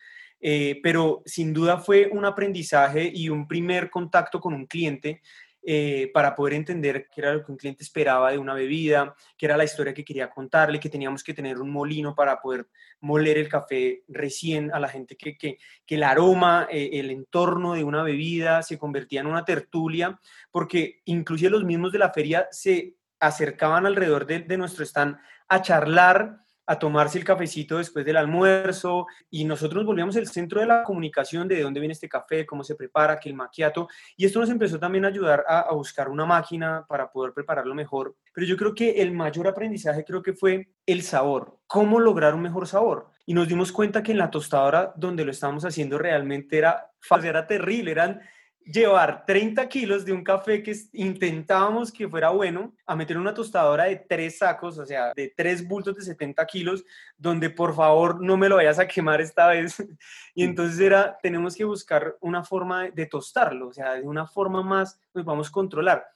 Eh, pero sin duda fue un aprendizaje y un primer contacto con un cliente eh, para poder entender qué era lo que un cliente esperaba de una bebida, qué era la historia que quería contarle, que teníamos que tener un molino para poder moler el café recién a la gente, que, que, el aroma, eh, el entorno de una bebida se convertía en una tertulia, porque inclusive los mismos de la feria se acercaban alrededor de, de nuestro stand a charlar a tomarse el cafecito después del almuerzo y nosotros nos volvíamos el centro de la comunicación de dónde viene este café, cómo se prepara, que el maquiato y esto nos empezó también a ayudar a, a, buscar una máquina para poder prepararlo mejor. Pero yo creo que el mayor aprendizaje creo que fue el sabor, cómo lograr un mejor sabor. Y nos dimos cuenta que en la tostadora donde lo estábamos haciendo realmente era, era terrible, eran llevar 30 kilos de un café que intentábamos que fuera bueno a meter una tostadora de tres sacos, o sea, de tres bultos de 70 kilos, donde por favor no me lo vayas a quemar esta vez. y entonces era, tenemos que buscar una forma de, tostarlo, o sea, de una forma más nos vamos a controlar.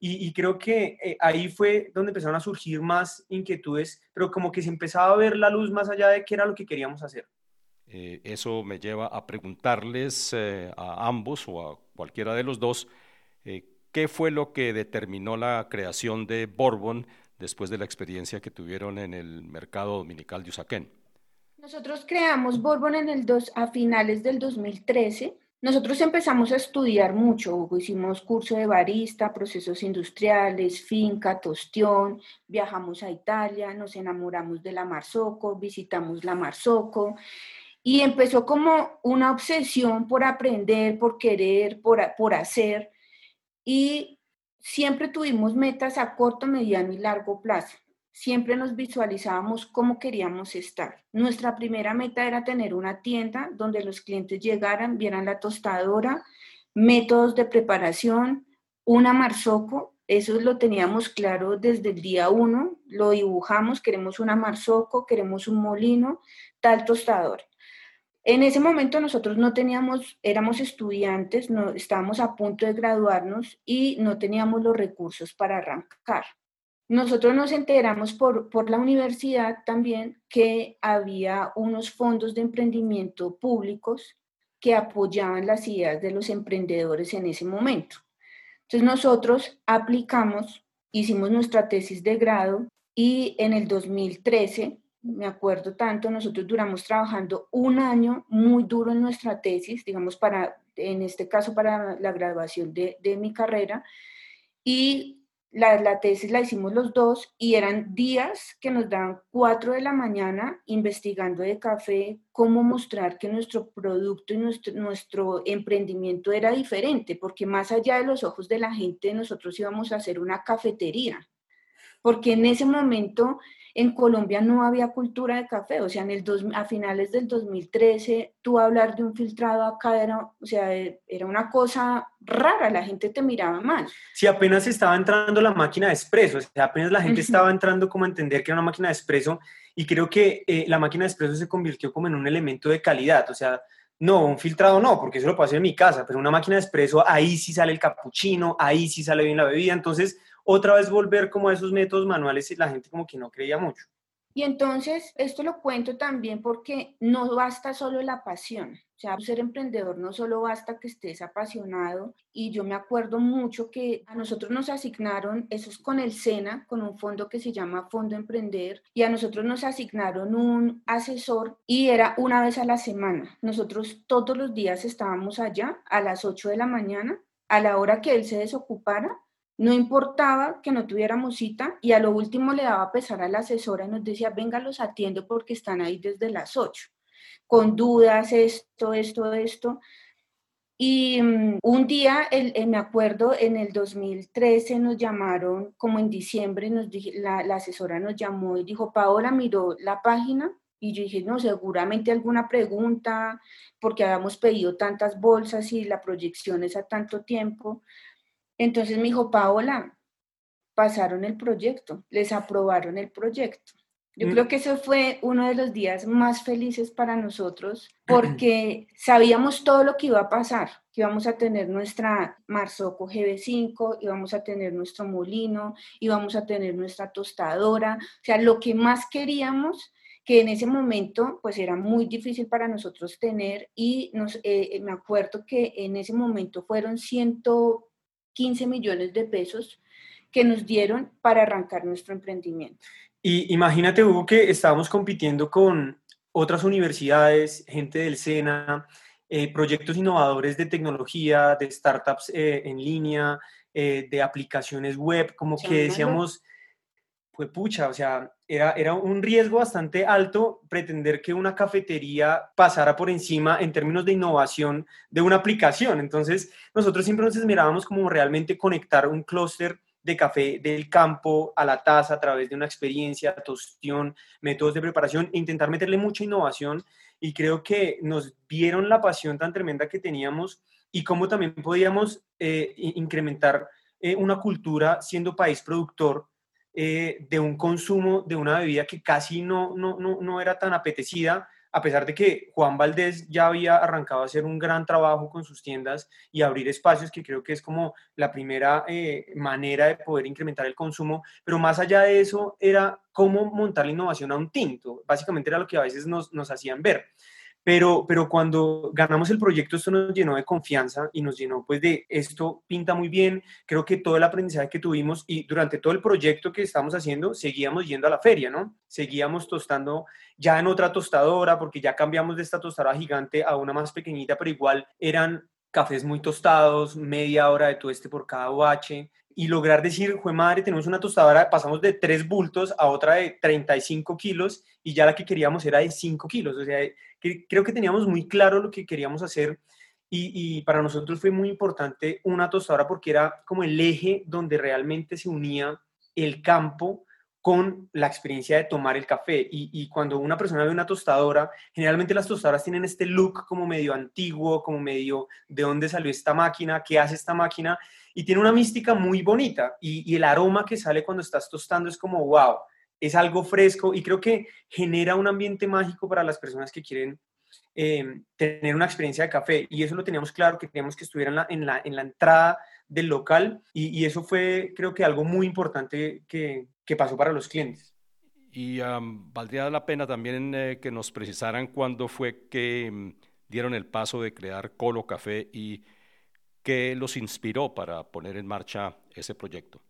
Y, y creo que eh, ahí fue donde empezaron a surgir más inquietudes, pero como que se empezaba a ver la luz más allá de qué era lo que queríamos hacer. Eh, eso me lleva a preguntarles eh, a ambos o a cualquiera de los dos, eh, ¿qué fue lo que determinó la creación de Bourbon después de la experiencia que tuvieron en el mercado dominical de Usaquén? Nosotros creamos Bourbon en el dos, a finales del 2013. Nosotros empezamos a estudiar mucho, hicimos curso de barista, procesos industriales, finca, tostión, viajamos a Italia, nos enamoramos de la Marzocco, visitamos la Marzocco y empezó como una obsesión por aprender, por querer, por, por hacer. Y siempre tuvimos metas a corto, mediano y largo plazo. Siempre nos visualizábamos cómo queríamos estar. Nuestra primera meta era tener una tienda donde los clientes llegaran, vieran la tostadora, métodos de preparación, una marzoco. Eso lo teníamos claro desde el día uno. Lo dibujamos, queremos una marzoco, queremos un molino, tal tostador En ese momento nosotros no teníamos, éramos estudiantes, no, estábamos a punto de graduarnos y no teníamos los recursos para arrancar. Nosotros nos enteramos por, por la universidad también que había unos fondos de emprendimiento públicos que apoyaban las ideas de los emprendedores en ese momento. Entonces nosotros aplicamos, hicimos nuestra tesis de grado y en el 2013 me acuerdo tanto, nosotros duramos trabajando un año muy duro en nuestra tesis, digamos, para, en este caso, para la graduación de, de mi carrera. Y la, la, tesis la hicimos los dos y eran días que nos daban cuatro de la mañana investigando de café cómo mostrar que nuestro producto y nuestro, nuestro emprendimiento era diferente, porque más allá de los ojos de la gente, nosotros íbamos a hacer una cafetería, porque en ese momento en Colombia no había cultura de café, o sea, en el dos, a finales del 2013, tú hablar de un filtrado acá era, o sea, era una cosa rara, la gente te miraba mal. Sí, apenas estaba entrando la máquina de expreso, o sea, apenas la gente estaba entrando como a entender que era una máquina de expreso y creo que eh, la máquina de expreso se convirtió como en un elemento de calidad, o sea, no, un filtrado no, porque eso lo puedo hacer en mi casa, pero una máquina de expreso, ahí sí sale el capuchino, ahí sí sale bien la bebida, entonces otra vez volver como a esos métodos manuales y la gente como que no creía mucho. Y entonces, esto lo cuento también porque no basta solo la pasión. O sea, ser emprendedor no solo basta que estés apasionado. Y yo me acuerdo mucho que a nosotros nos asignaron, eso es con el SENA, con un fondo que se llama Fondo Emprender, y a nosotros nos asignaron un asesor y era una vez a la semana. Nosotros todos los días estábamos allá a las 8 de la mañana, a la hora que él se desocupara, no importaba que no tuviéramos cita y a lo último le daba pesar a la asesora y nos decía, venga, los atiendo porque están ahí desde las 8, con dudas, esto, esto, esto. Y mm, un día, me acuerdo, en el 2013 nos llamaron, como en diciembre, nos la, la asesora nos llamó y dijo, Paola miró la página y yo dije, no, seguramente alguna pregunta, porque habíamos pedido tantas bolsas y la proyección es a tanto tiempo. Entonces me dijo, Paola, pasaron el proyecto, les aprobaron el proyecto. Yo mm. creo que ese fue uno de los días más felices para nosotros porque sabíamos todo lo que iba a pasar, que íbamos a tener nuestra Marzoco GB5, íbamos a tener nuestro molino, íbamos a tener nuestra tostadora, o sea, lo que más queríamos que en ese momento pues era muy difícil para nosotros tener y nos, eh, me acuerdo que en ese momento fueron 100 15 millones de pesos que nos dieron para arrancar nuestro emprendimiento. Y imagínate, Hugo, que estábamos compitiendo con otras universidades, gente del SENA, eh, proyectos innovadores de tecnología, de startups eh, en línea, eh, de aplicaciones web, como que decíamos, pues pucha, o sea, era, era un riesgo bastante alto pretender que una cafetería pasara por encima en términos de innovación de una aplicación. Entonces, nosotros siempre nos esmerábamos como realmente conectar un clúster de café del campo a la taza a través de una experiencia, tostión, métodos de preparación, e intentar meterle mucha innovación. Y creo que nos vieron la pasión tan tremenda que teníamos y cómo también podíamos eh, incrementar eh, una cultura siendo país productor eh, de un consumo de una bebida que casi no, no, no, no, era tan apetecida, a pesar de que Juan Valdés ya había arrancado a hacer un gran trabajo con sus tiendas y abrir espacios, que creo que es como la primera eh, manera de poder incrementar el consumo, pero más allá de eso era cómo montar la innovación a un tinto, básicamente era lo que a veces nos, nos hacían ver. Pero, pero cuando ganamos el proyecto, esto nos llenó de confianza y nos llenó pues de esto pinta muy bien. Creo que todo el aprendizaje que tuvimos y durante todo el proyecto que estamos haciendo, seguíamos yendo a la feria, ¿no? Seguíamos tostando ya en otra tostadora, porque ya cambiamos de esta tostadora gigante a una más pequeñita, pero igual eran cafés muy tostados, media hora de tueste por cada OH, y lograr decir, jue madre, tenemos una tostadora, pasamos de tres bultos a otra de 35 kilos y ya la que queríamos era de 5 kilos. O sea, creo que teníamos muy claro lo que queríamos hacer y, y, para nosotros fue muy importante una tostadora porque era como el eje donde realmente se unía el campo con la experiencia de tomar el café. Y, cuando una persona ve una tostadora, generalmente las tostadoras tienen este look como medio antiguo, como medio de dónde salió esta máquina, qué hace esta máquina, y tiene una mística muy bonita. Y, el aroma que sale cuando estás tostando es como, wow, es algo fresco y creo que genera un ambiente mágico para las personas que quieren em, tener una experiencia de café y eso lo teníamos claro, que teníamos que estuviera en la, en la entrada del local y, eso fue creo que algo muy importante que, que pasó para los clientes. Y valdría la pena también eh, que nos precisaran cuándo fue que mm, dieron el paso de crear Colo Café y qué los inspiró para poner en marcha ese proyecto.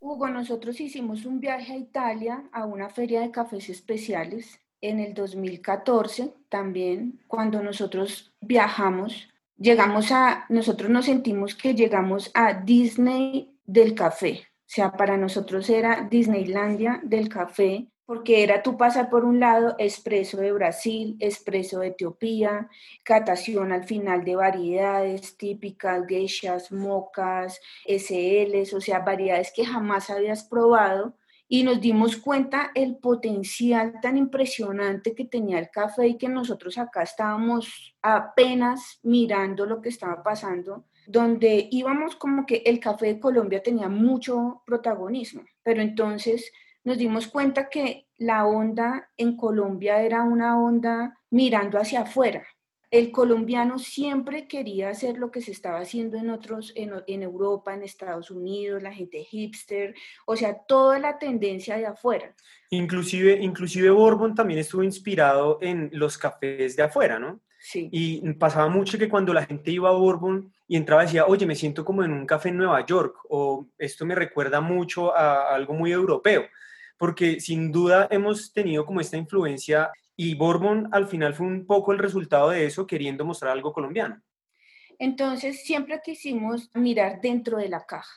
Hugo, nosotros hicimos un viaje a Italia a una feria de cafés especiales en el 2014 también, cuando nosotros viajamos, llegamos a, nosotros nos sentimos que llegamos a Disney del café. O sea, para nosotros era Disneylandia del café porque era tú pasar por un lado expreso de Brasil, expreso de Etiopía, catación al final de variedades típicas, geishas, mocas, SLs, o sea, variedades que jamás habías probado y nos dimos cuenta el potencial tan impresionante que tenía el café y que nosotros acá estábamos apenas mirando lo que estaba pasando, donde íbamos como que el café de Colombia tenía mucho protagonismo, pero entonces nos dimos cuenta que la onda en Colombia era una onda mirando hacia afuera. El colombiano siempre quería hacer lo que se estaba haciendo en otros, en, en Europa, en Estados Unidos, la gente hipster, o sea, toda la tendencia de afuera. Inclusive, inclusive Bourbon también estuvo inspirado en los cafés de afuera, ¿no? Sí. Y pasaba mucho que cuando la gente iba a Bourbon y entraba decía, oye, me siento como en un café en Nueva York, o esto me recuerda mucho a algo muy europeo porque sin duda hemos tenido como esta influencia y Bourbon al final fue un poco el resultado de eso, queriendo mostrar algo colombiano. Entonces siempre quisimos mirar dentro de la caja.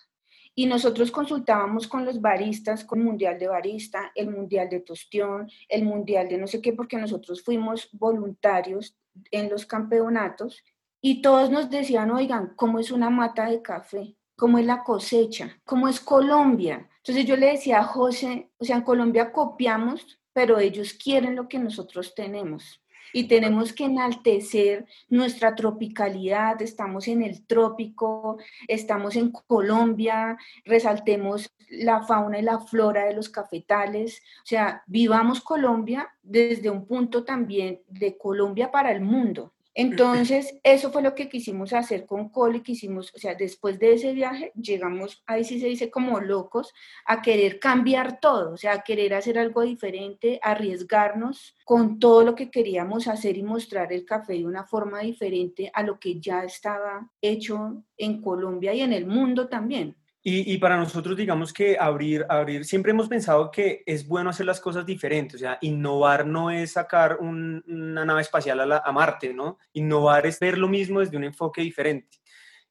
Y nosotros consultábamos con los baristas, con el Mundial de Barista, el Mundial de Tostión, el Mundial de no sé qué, porque nosotros fuimos voluntarios en los campeonatos y todos nos decían, oigan, ¿cómo es una mata de café? ¿Cómo es la cosecha? ¿Cómo es Colombia? Entonces yo le decía a José, o sea, en Colombia copiamos, pero ellos quieren lo que nosotros tenemos. Y tenemos que enaltecer nuestra tropicalidad, estamos en el trópico, estamos en Colombia, resaltemos la fauna y la flora de los cafetales, o sea, vivamos Colombia desde un punto también de Colombia para el mundo. Entonces, eso fue lo que quisimos hacer con Cole, quisimos, o sea, después de ese viaje, llegamos, ahí sí se dice como locos, a querer cambiar todo, o sea, a querer hacer algo diferente, arriesgarnos con todo lo que queríamos hacer y mostrar el café de una forma diferente a lo que ya estaba hecho en Colombia y en el mundo también. Y, para nosotros, digamos que abrir, abrir, siempre hemos pensado que es bueno hacer las cosas diferentes, o sea, innovar no es sacar una nave espacial a, a, Marte, ¿no? Innovar es ver lo mismo desde un enfoque diferente.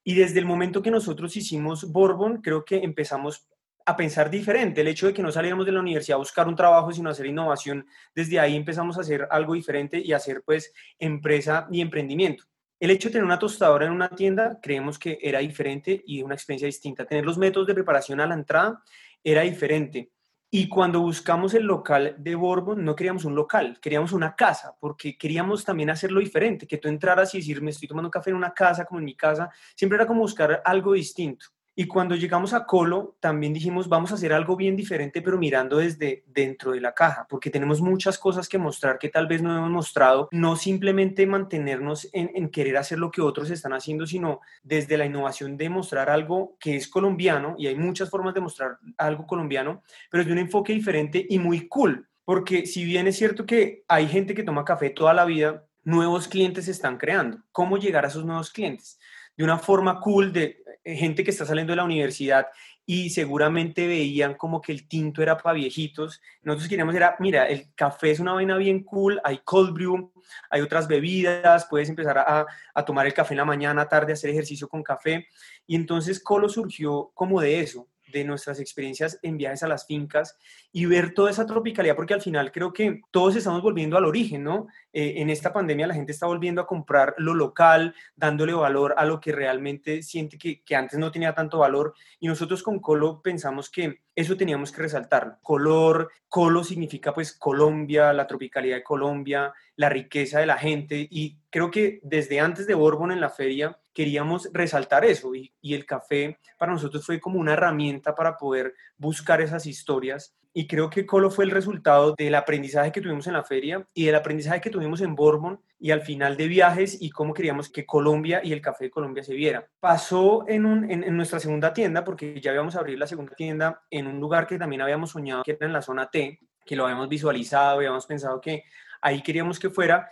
Y desde el momento que nosotros hicimos Bourbon, creo que empezamos a pensar diferente. El hecho de que no saliéramos de la universidad a buscar un trabajo, sino hacer innovación, desde ahí empezamos a hacer algo diferente y hacer pues empresa y emprendimiento. El hecho de tener una tostadora en una tienda, creemos que era diferente y una experiencia distinta. Tener los métodos de preparación a la entrada era diferente. Y cuando buscamos el local de Bourbon, no queríamos un local, queríamos una casa, porque queríamos también hacerlo diferente, que tú entraras y decir, me estoy tomando café en una casa, como en mi casa, siempre era como buscar algo distinto. Y cuando llegamos a Colo, también dijimos, vamos a hacer algo bien diferente, pero mirando desde dentro de la caja, porque tenemos muchas cosas que mostrar que tal vez no hemos mostrado, no simplemente mantenernos en, querer hacer lo que otros están haciendo, sino desde la innovación de mostrar algo que es colombiano, y hay muchas formas de mostrar algo colombiano, pero de un enfoque diferente y muy cool, porque si bien es cierto que hay gente que toma café toda la vida, nuevos clientes se están creando. ¿Cómo llegar a esos nuevos clientes? De una forma cool de gente que está saliendo de la universidad y seguramente veían como que el tinto era para viejitos. Nosotros queríamos era, mira, el café es una vaina bien cool, hay cold brew, hay otras bebidas, puedes empezar a, a tomar el café en la mañana, tarde, hacer ejercicio con café. Y entonces Colo surgió como de eso, de nuestras experiencias en viajes a las fincas y ver toda esa tropicalidad, porque al final creo que todos estamos volviendo al origen, ¿no? Eh, en esta pandemia la gente está volviendo a comprar lo local, dándole valor a lo que realmente siente que, que antes no tenía tanto valor. Y nosotros con Colo pensamos que eso teníamos que resaltar. Color, Colo significa pues Colombia, la tropicalidad de Colombia, la riqueza de la gente. Y creo que desde antes de Borbón en la feria queríamos resaltar eso y, y el café para nosotros fue como una herramienta para poder buscar esas historias y creo que Colo fue el resultado del aprendizaje que tuvimos en la feria y del aprendizaje que tuvimos en Bourbon y al final de viajes y cómo queríamos que Colombia y el café de Colombia se viera. Pasó en, un, en, nuestra segunda tienda, porque ya íbamos a abrir la segunda tienda en un lugar que también habíamos soñado, que era en la zona T, que lo habíamos visualizado, habíamos pensado que ahí queríamos que fuera.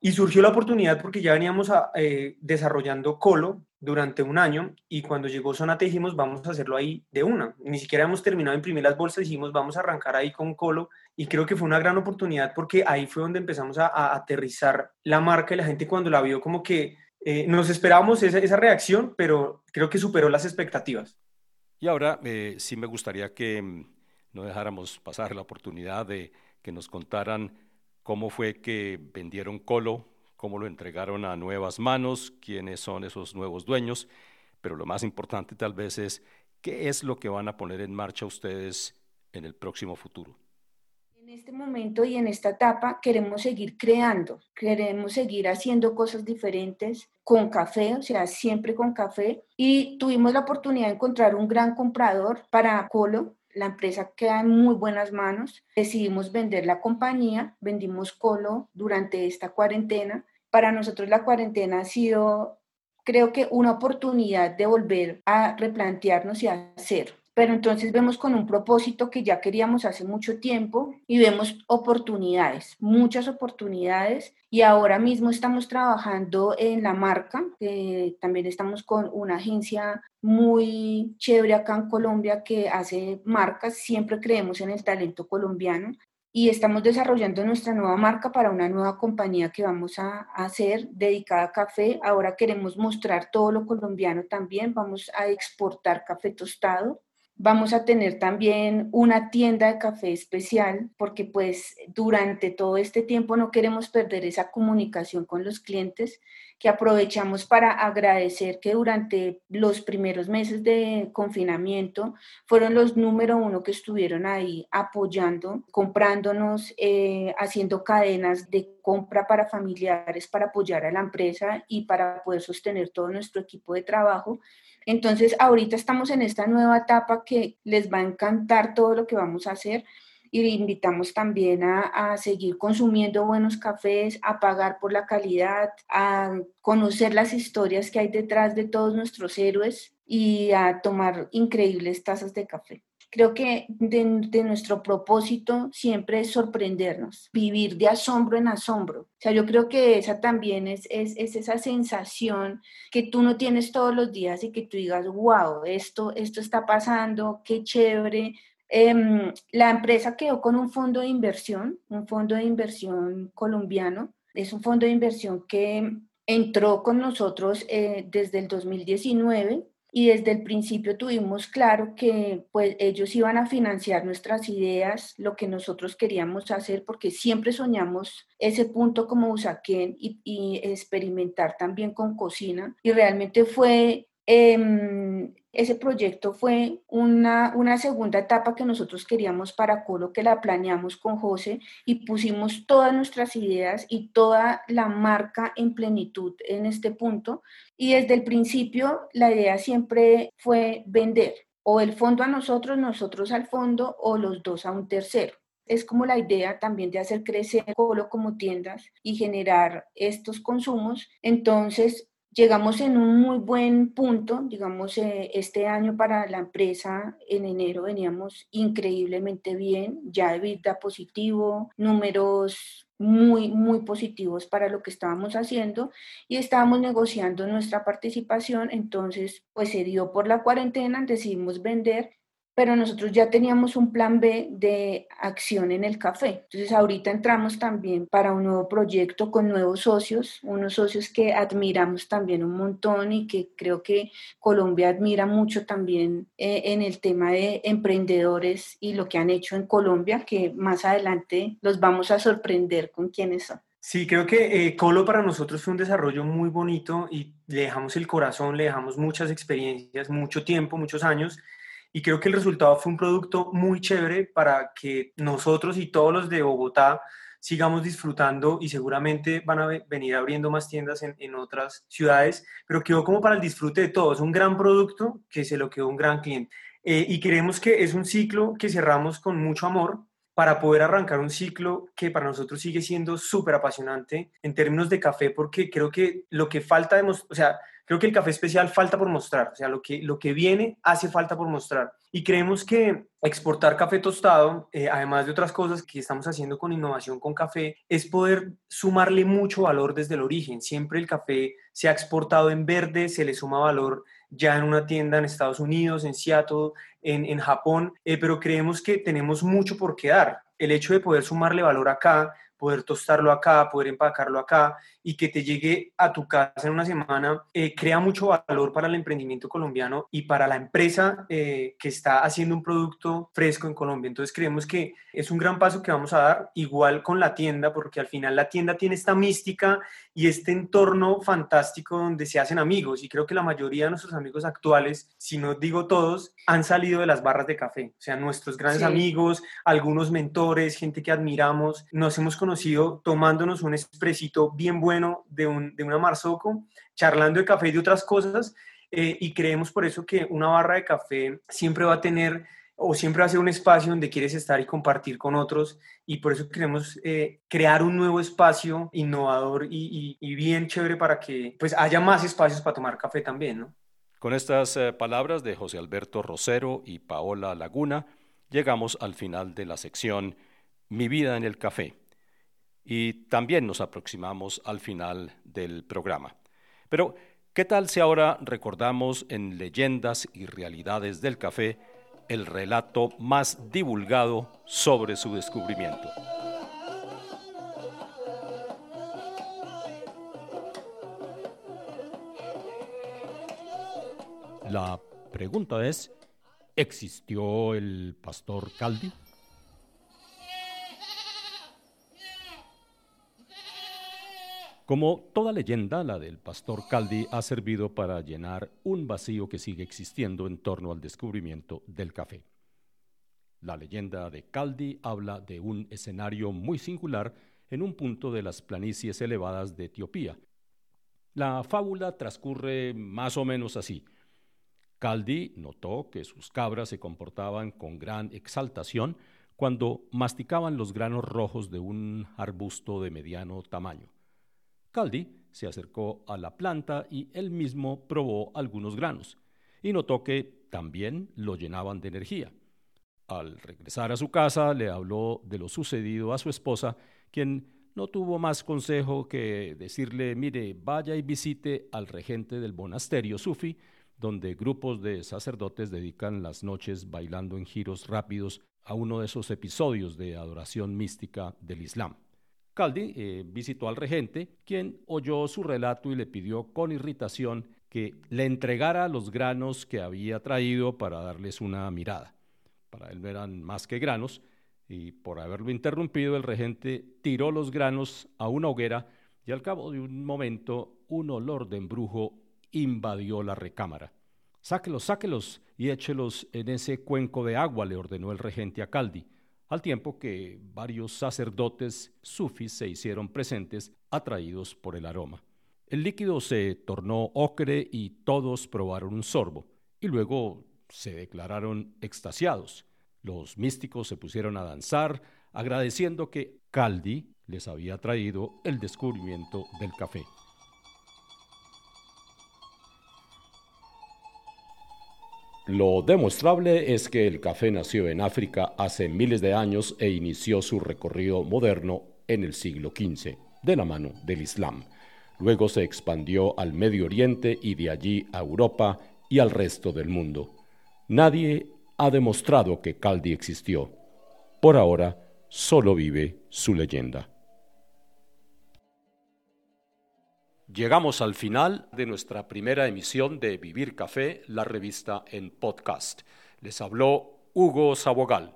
Y surgió la oportunidad porque ya veníamos eh, desarrollando Colo durante un año y cuando llegó Zona T dijimos vamos a hacerlo ahí de una. Ni siquiera hemos terminado de imprimir las bolsas, dijimos vamos a arrancar ahí con Colo y creo que fue una gran oportunidad porque ahí fue donde empezamos a, aterrizar la marca y la gente cuando la vio como que eh, nos esperábamos esa, esa, reacción, pero creo que superó las expectativas. Y ahora eh, sí me gustaría que mm, no dejáramos pasar la oportunidad de que nos contaran cómo fue que vendieron Colo, cómo lo entregaron a nuevas manos, quiénes son esos nuevos dueños, pero lo más importante tal vez es qué es lo que van a poner en marcha ustedes en el próximo futuro. En este momento y en esta etapa queremos seguir creando, queremos seguir haciendo cosas diferentes con café, o sea, siempre con café. Y tuvimos la oportunidad de encontrar un gran comprador para Colo, la empresa queda en muy buenas manos. Decidimos vender la compañía, vendimos Colo durante esta cuarentena. Para nosotros la cuarentena ha sido, creo que, una oportunidad de volver a replantearnos y a hacer pero entonces vemos con un propósito que ya queríamos hace mucho tiempo y vemos oportunidades, muchas oportunidades. Y ahora mismo estamos trabajando en la marca, también estamos con una agencia muy chévere acá en Colombia que hace marcas, siempre creemos en el talento colombiano y estamos desarrollando nuestra nueva marca para una nueva compañía que vamos a, hacer dedicada a café. Ahora queremos mostrar todo lo colombiano también, vamos a exportar café tostado Vamos a tener también una tienda de café especial porque pues durante todo este tiempo no queremos perder esa comunicación con los clientes que aprovechamos para agradecer que durante los primeros meses de confinamiento fueron los número uno que estuvieron ahí apoyando, comprándonos, eh, haciendo cadenas de compra para familiares para apoyar a la empresa y para poder sostener todo nuestro equipo de trabajo. Entonces, ahorita estamos en esta nueva etapa que les va a encantar todo lo que vamos a hacer y invitamos también a, seguir consumiendo buenos cafés, a pagar por la calidad, a conocer las historias que hay detrás de todos nuestros héroes y a tomar increíbles tazas de café. Creo que de, nuestro propósito siempre es sorprendernos, vivir de asombro en asombro. O sea, yo creo que esa también es, es, esa sensación que tú no tienes todos los días y que tú digas, wow, esto, esto está pasando, qué chévere. Em, la empresa quedó con un fondo de inversión, un fondo de inversión colombiano. Es un fondo de inversión que entró con nosotros eh, desde el 2019 y desde el principio tuvimos claro que pues ellos iban a financiar nuestras ideas, lo que nosotros queríamos hacer, porque siempre soñamos ese punto como Usaquén y, y experimentar también con cocina. Y realmente fue Em, ese proyecto fue una, una, segunda etapa que nosotros queríamos para Colo, que la planeamos con José y pusimos todas nuestras ideas y toda la marca en plenitud en este punto. Y desde el principio la idea siempre fue vender o el fondo a nosotros, nosotros al fondo o los dos a un tercero es como la idea también de hacer crecer Colo como tiendas y generar estos consumos. Entonces, Llegamos en un muy buen punto, digamos, eh, este año para la empresa, en enero veníamos increíblemente bien, ya de vida positivo, números muy, muy positivos para lo que estábamos haciendo y estábamos negociando nuestra participación, entonces pues se dio por la cuarentena, decidimos vender pero nosotros ya teníamos un plan B de acción en el café. Entonces ahorita entramos también para un nuevo proyecto con nuevos socios, unos socios que admiramos también un montón y que creo que Colombia admira mucho también eh, en el tema de emprendedores y lo que han hecho en Colombia, que más adelante los vamos a sorprender con quiénes son. Sí, creo que eh, Colo para nosotros fue un desarrollo muy bonito y le dejamos el corazón, le dejamos muchas experiencias, mucho tiempo, muchos años y creo que el resultado fue un producto muy chévere para que nosotros y todos los de Bogotá sigamos disfrutando y seguramente van a venir abriendo más tiendas en, en, otras ciudades, pero quedó como para el disfrute de todos, un gran producto que se lo quedó un gran cliente. Eh, y queremos que es un ciclo que cerramos con mucho amor para poder arrancar un ciclo que para nosotros sigue siendo súper apasionante en términos de café, porque creo que lo que falta, de, o sea, creo que el café especial falta por mostrar, o sea, lo que, lo que viene hace falta por mostrar. Y creemos que exportar café tostado, eh, además de otras cosas que estamos haciendo con innovación con café, es poder sumarle mucho valor desde el origen. Siempre el café se ha exportado en verde, se le suma valor ya en una tienda en Estados Unidos, en Seattle, en, en Japón, eh, pero creemos que tenemos mucho por quedar. El hecho de poder sumarle valor acá, poder tostarlo acá, poder empacarlo acá y que te llegue a tu casa en una semana, eh, crea mucho valor para el emprendimiento colombiano y para la empresa eh, que está haciendo un producto fresco en Colombia. Entonces creemos que es un gran paso que vamos a dar, igual con la tienda, porque al final la tienda tiene esta mística y este entorno fantástico donde se hacen amigos. Y creo que la mayoría de nuestros amigos actuales, si no digo todos, han salido de las barras de café. O sea, nuestros grandes amigos, algunos mentores, gente que admiramos, nos hemos conocido tomándonos un expresito bien bueno de, un, de una Marzocco, charlando de café y de otras cosas. Eh, y creemos por eso que una barra de café siempre va a tener o siempre va un espacio donde quieres estar y compartir con otros y por eso queremos eh, crear un nuevo espacio innovador y, bien chévere para que pues haya más espacios para tomar café también. Con estas eh, palabras de José Alberto Rosero y Paola Laguna, llegamos al final de la sección Mi vida en el café y también nos aproximamos al final del programa. Pero, ¿qué tal si ahora recordamos en leyendas y realidades del café el relato más divulgado sobre su descubrimiento. La pregunta es, ¿existió el pastor Caldi? Como toda leyenda, la del pastor Caldi ha servido para llenar un vacío que sigue existiendo en torno al descubrimiento del café. La leyenda de Caldi habla de un escenario muy singular en un punto de las planicies elevadas de Etiopía. La fábula transcurre más o menos así. Caldi notó que sus cabras se comportaban con gran exaltación cuando masticaban los granos rojos de un arbusto de mediano tamaño. Caldi se acercó a la planta y él mismo probó algunos granos y notó que también lo llenaban de energía. Al regresar a su casa le habló de lo sucedido a su esposa, quien no tuvo más consejo que decirle, mire, vaya y visite al regente del monasterio sufi, donde grupos de sacerdotes dedican las noches bailando en giros rápidos a uno de esos episodios de adoración mística del Islam. Caldi eh, visitó al regente, quien oyó su relato y le pidió con irritación que le entregara los granos que había traído para darles una mirada. Para él no eran más que granos, y por haberlo interrumpido el regente tiró los granos a una hoguera y al cabo de un momento un olor de embrujo invadió la recámara. Sáquelos, sáquelos y échelos en ese cuenco de agua, le ordenó el regente a Caldi al tiempo que varios sacerdotes sufis se hicieron presentes atraídos por el aroma. El líquido se tornó ocre y todos probaron un sorbo, y luego se declararon extasiados. Los místicos se pusieron a danzar, agradeciendo que Caldi les había traído el descubrimiento del café. Lo demostrable es que el café nació en África hace miles de años e inició su recorrido moderno en el siglo XV, de la mano del Islam. Luego se expandió al Medio Oriente y de allí a Europa y al resto del mundo. Nadie ha demostrado que Caldi existió. Por ahora, solo vive su leyenda. Llegamos al final de nuestra primera emisión de Vivir Café, la revista en podcast. Les habló Hugo Sabogal.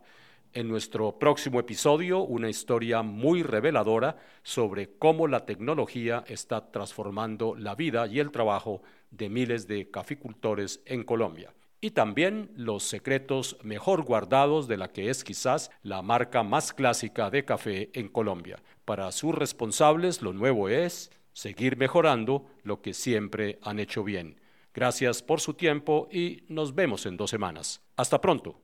En nuestro próximo episodio, una historia muy reveladora sobre cómo la tecnología está transformando la vida y el trabajo de miles de caficultores en Colombia. Y también los secretos mejor guardados de la que es quizás la marca más clásica de café en Colombia. Para sus responsables, lo nuevo es seguir mejorando lo que siempre han hecho bien. Gracias por su tiempo y nos vemos en dos semanas. Hasta pronto.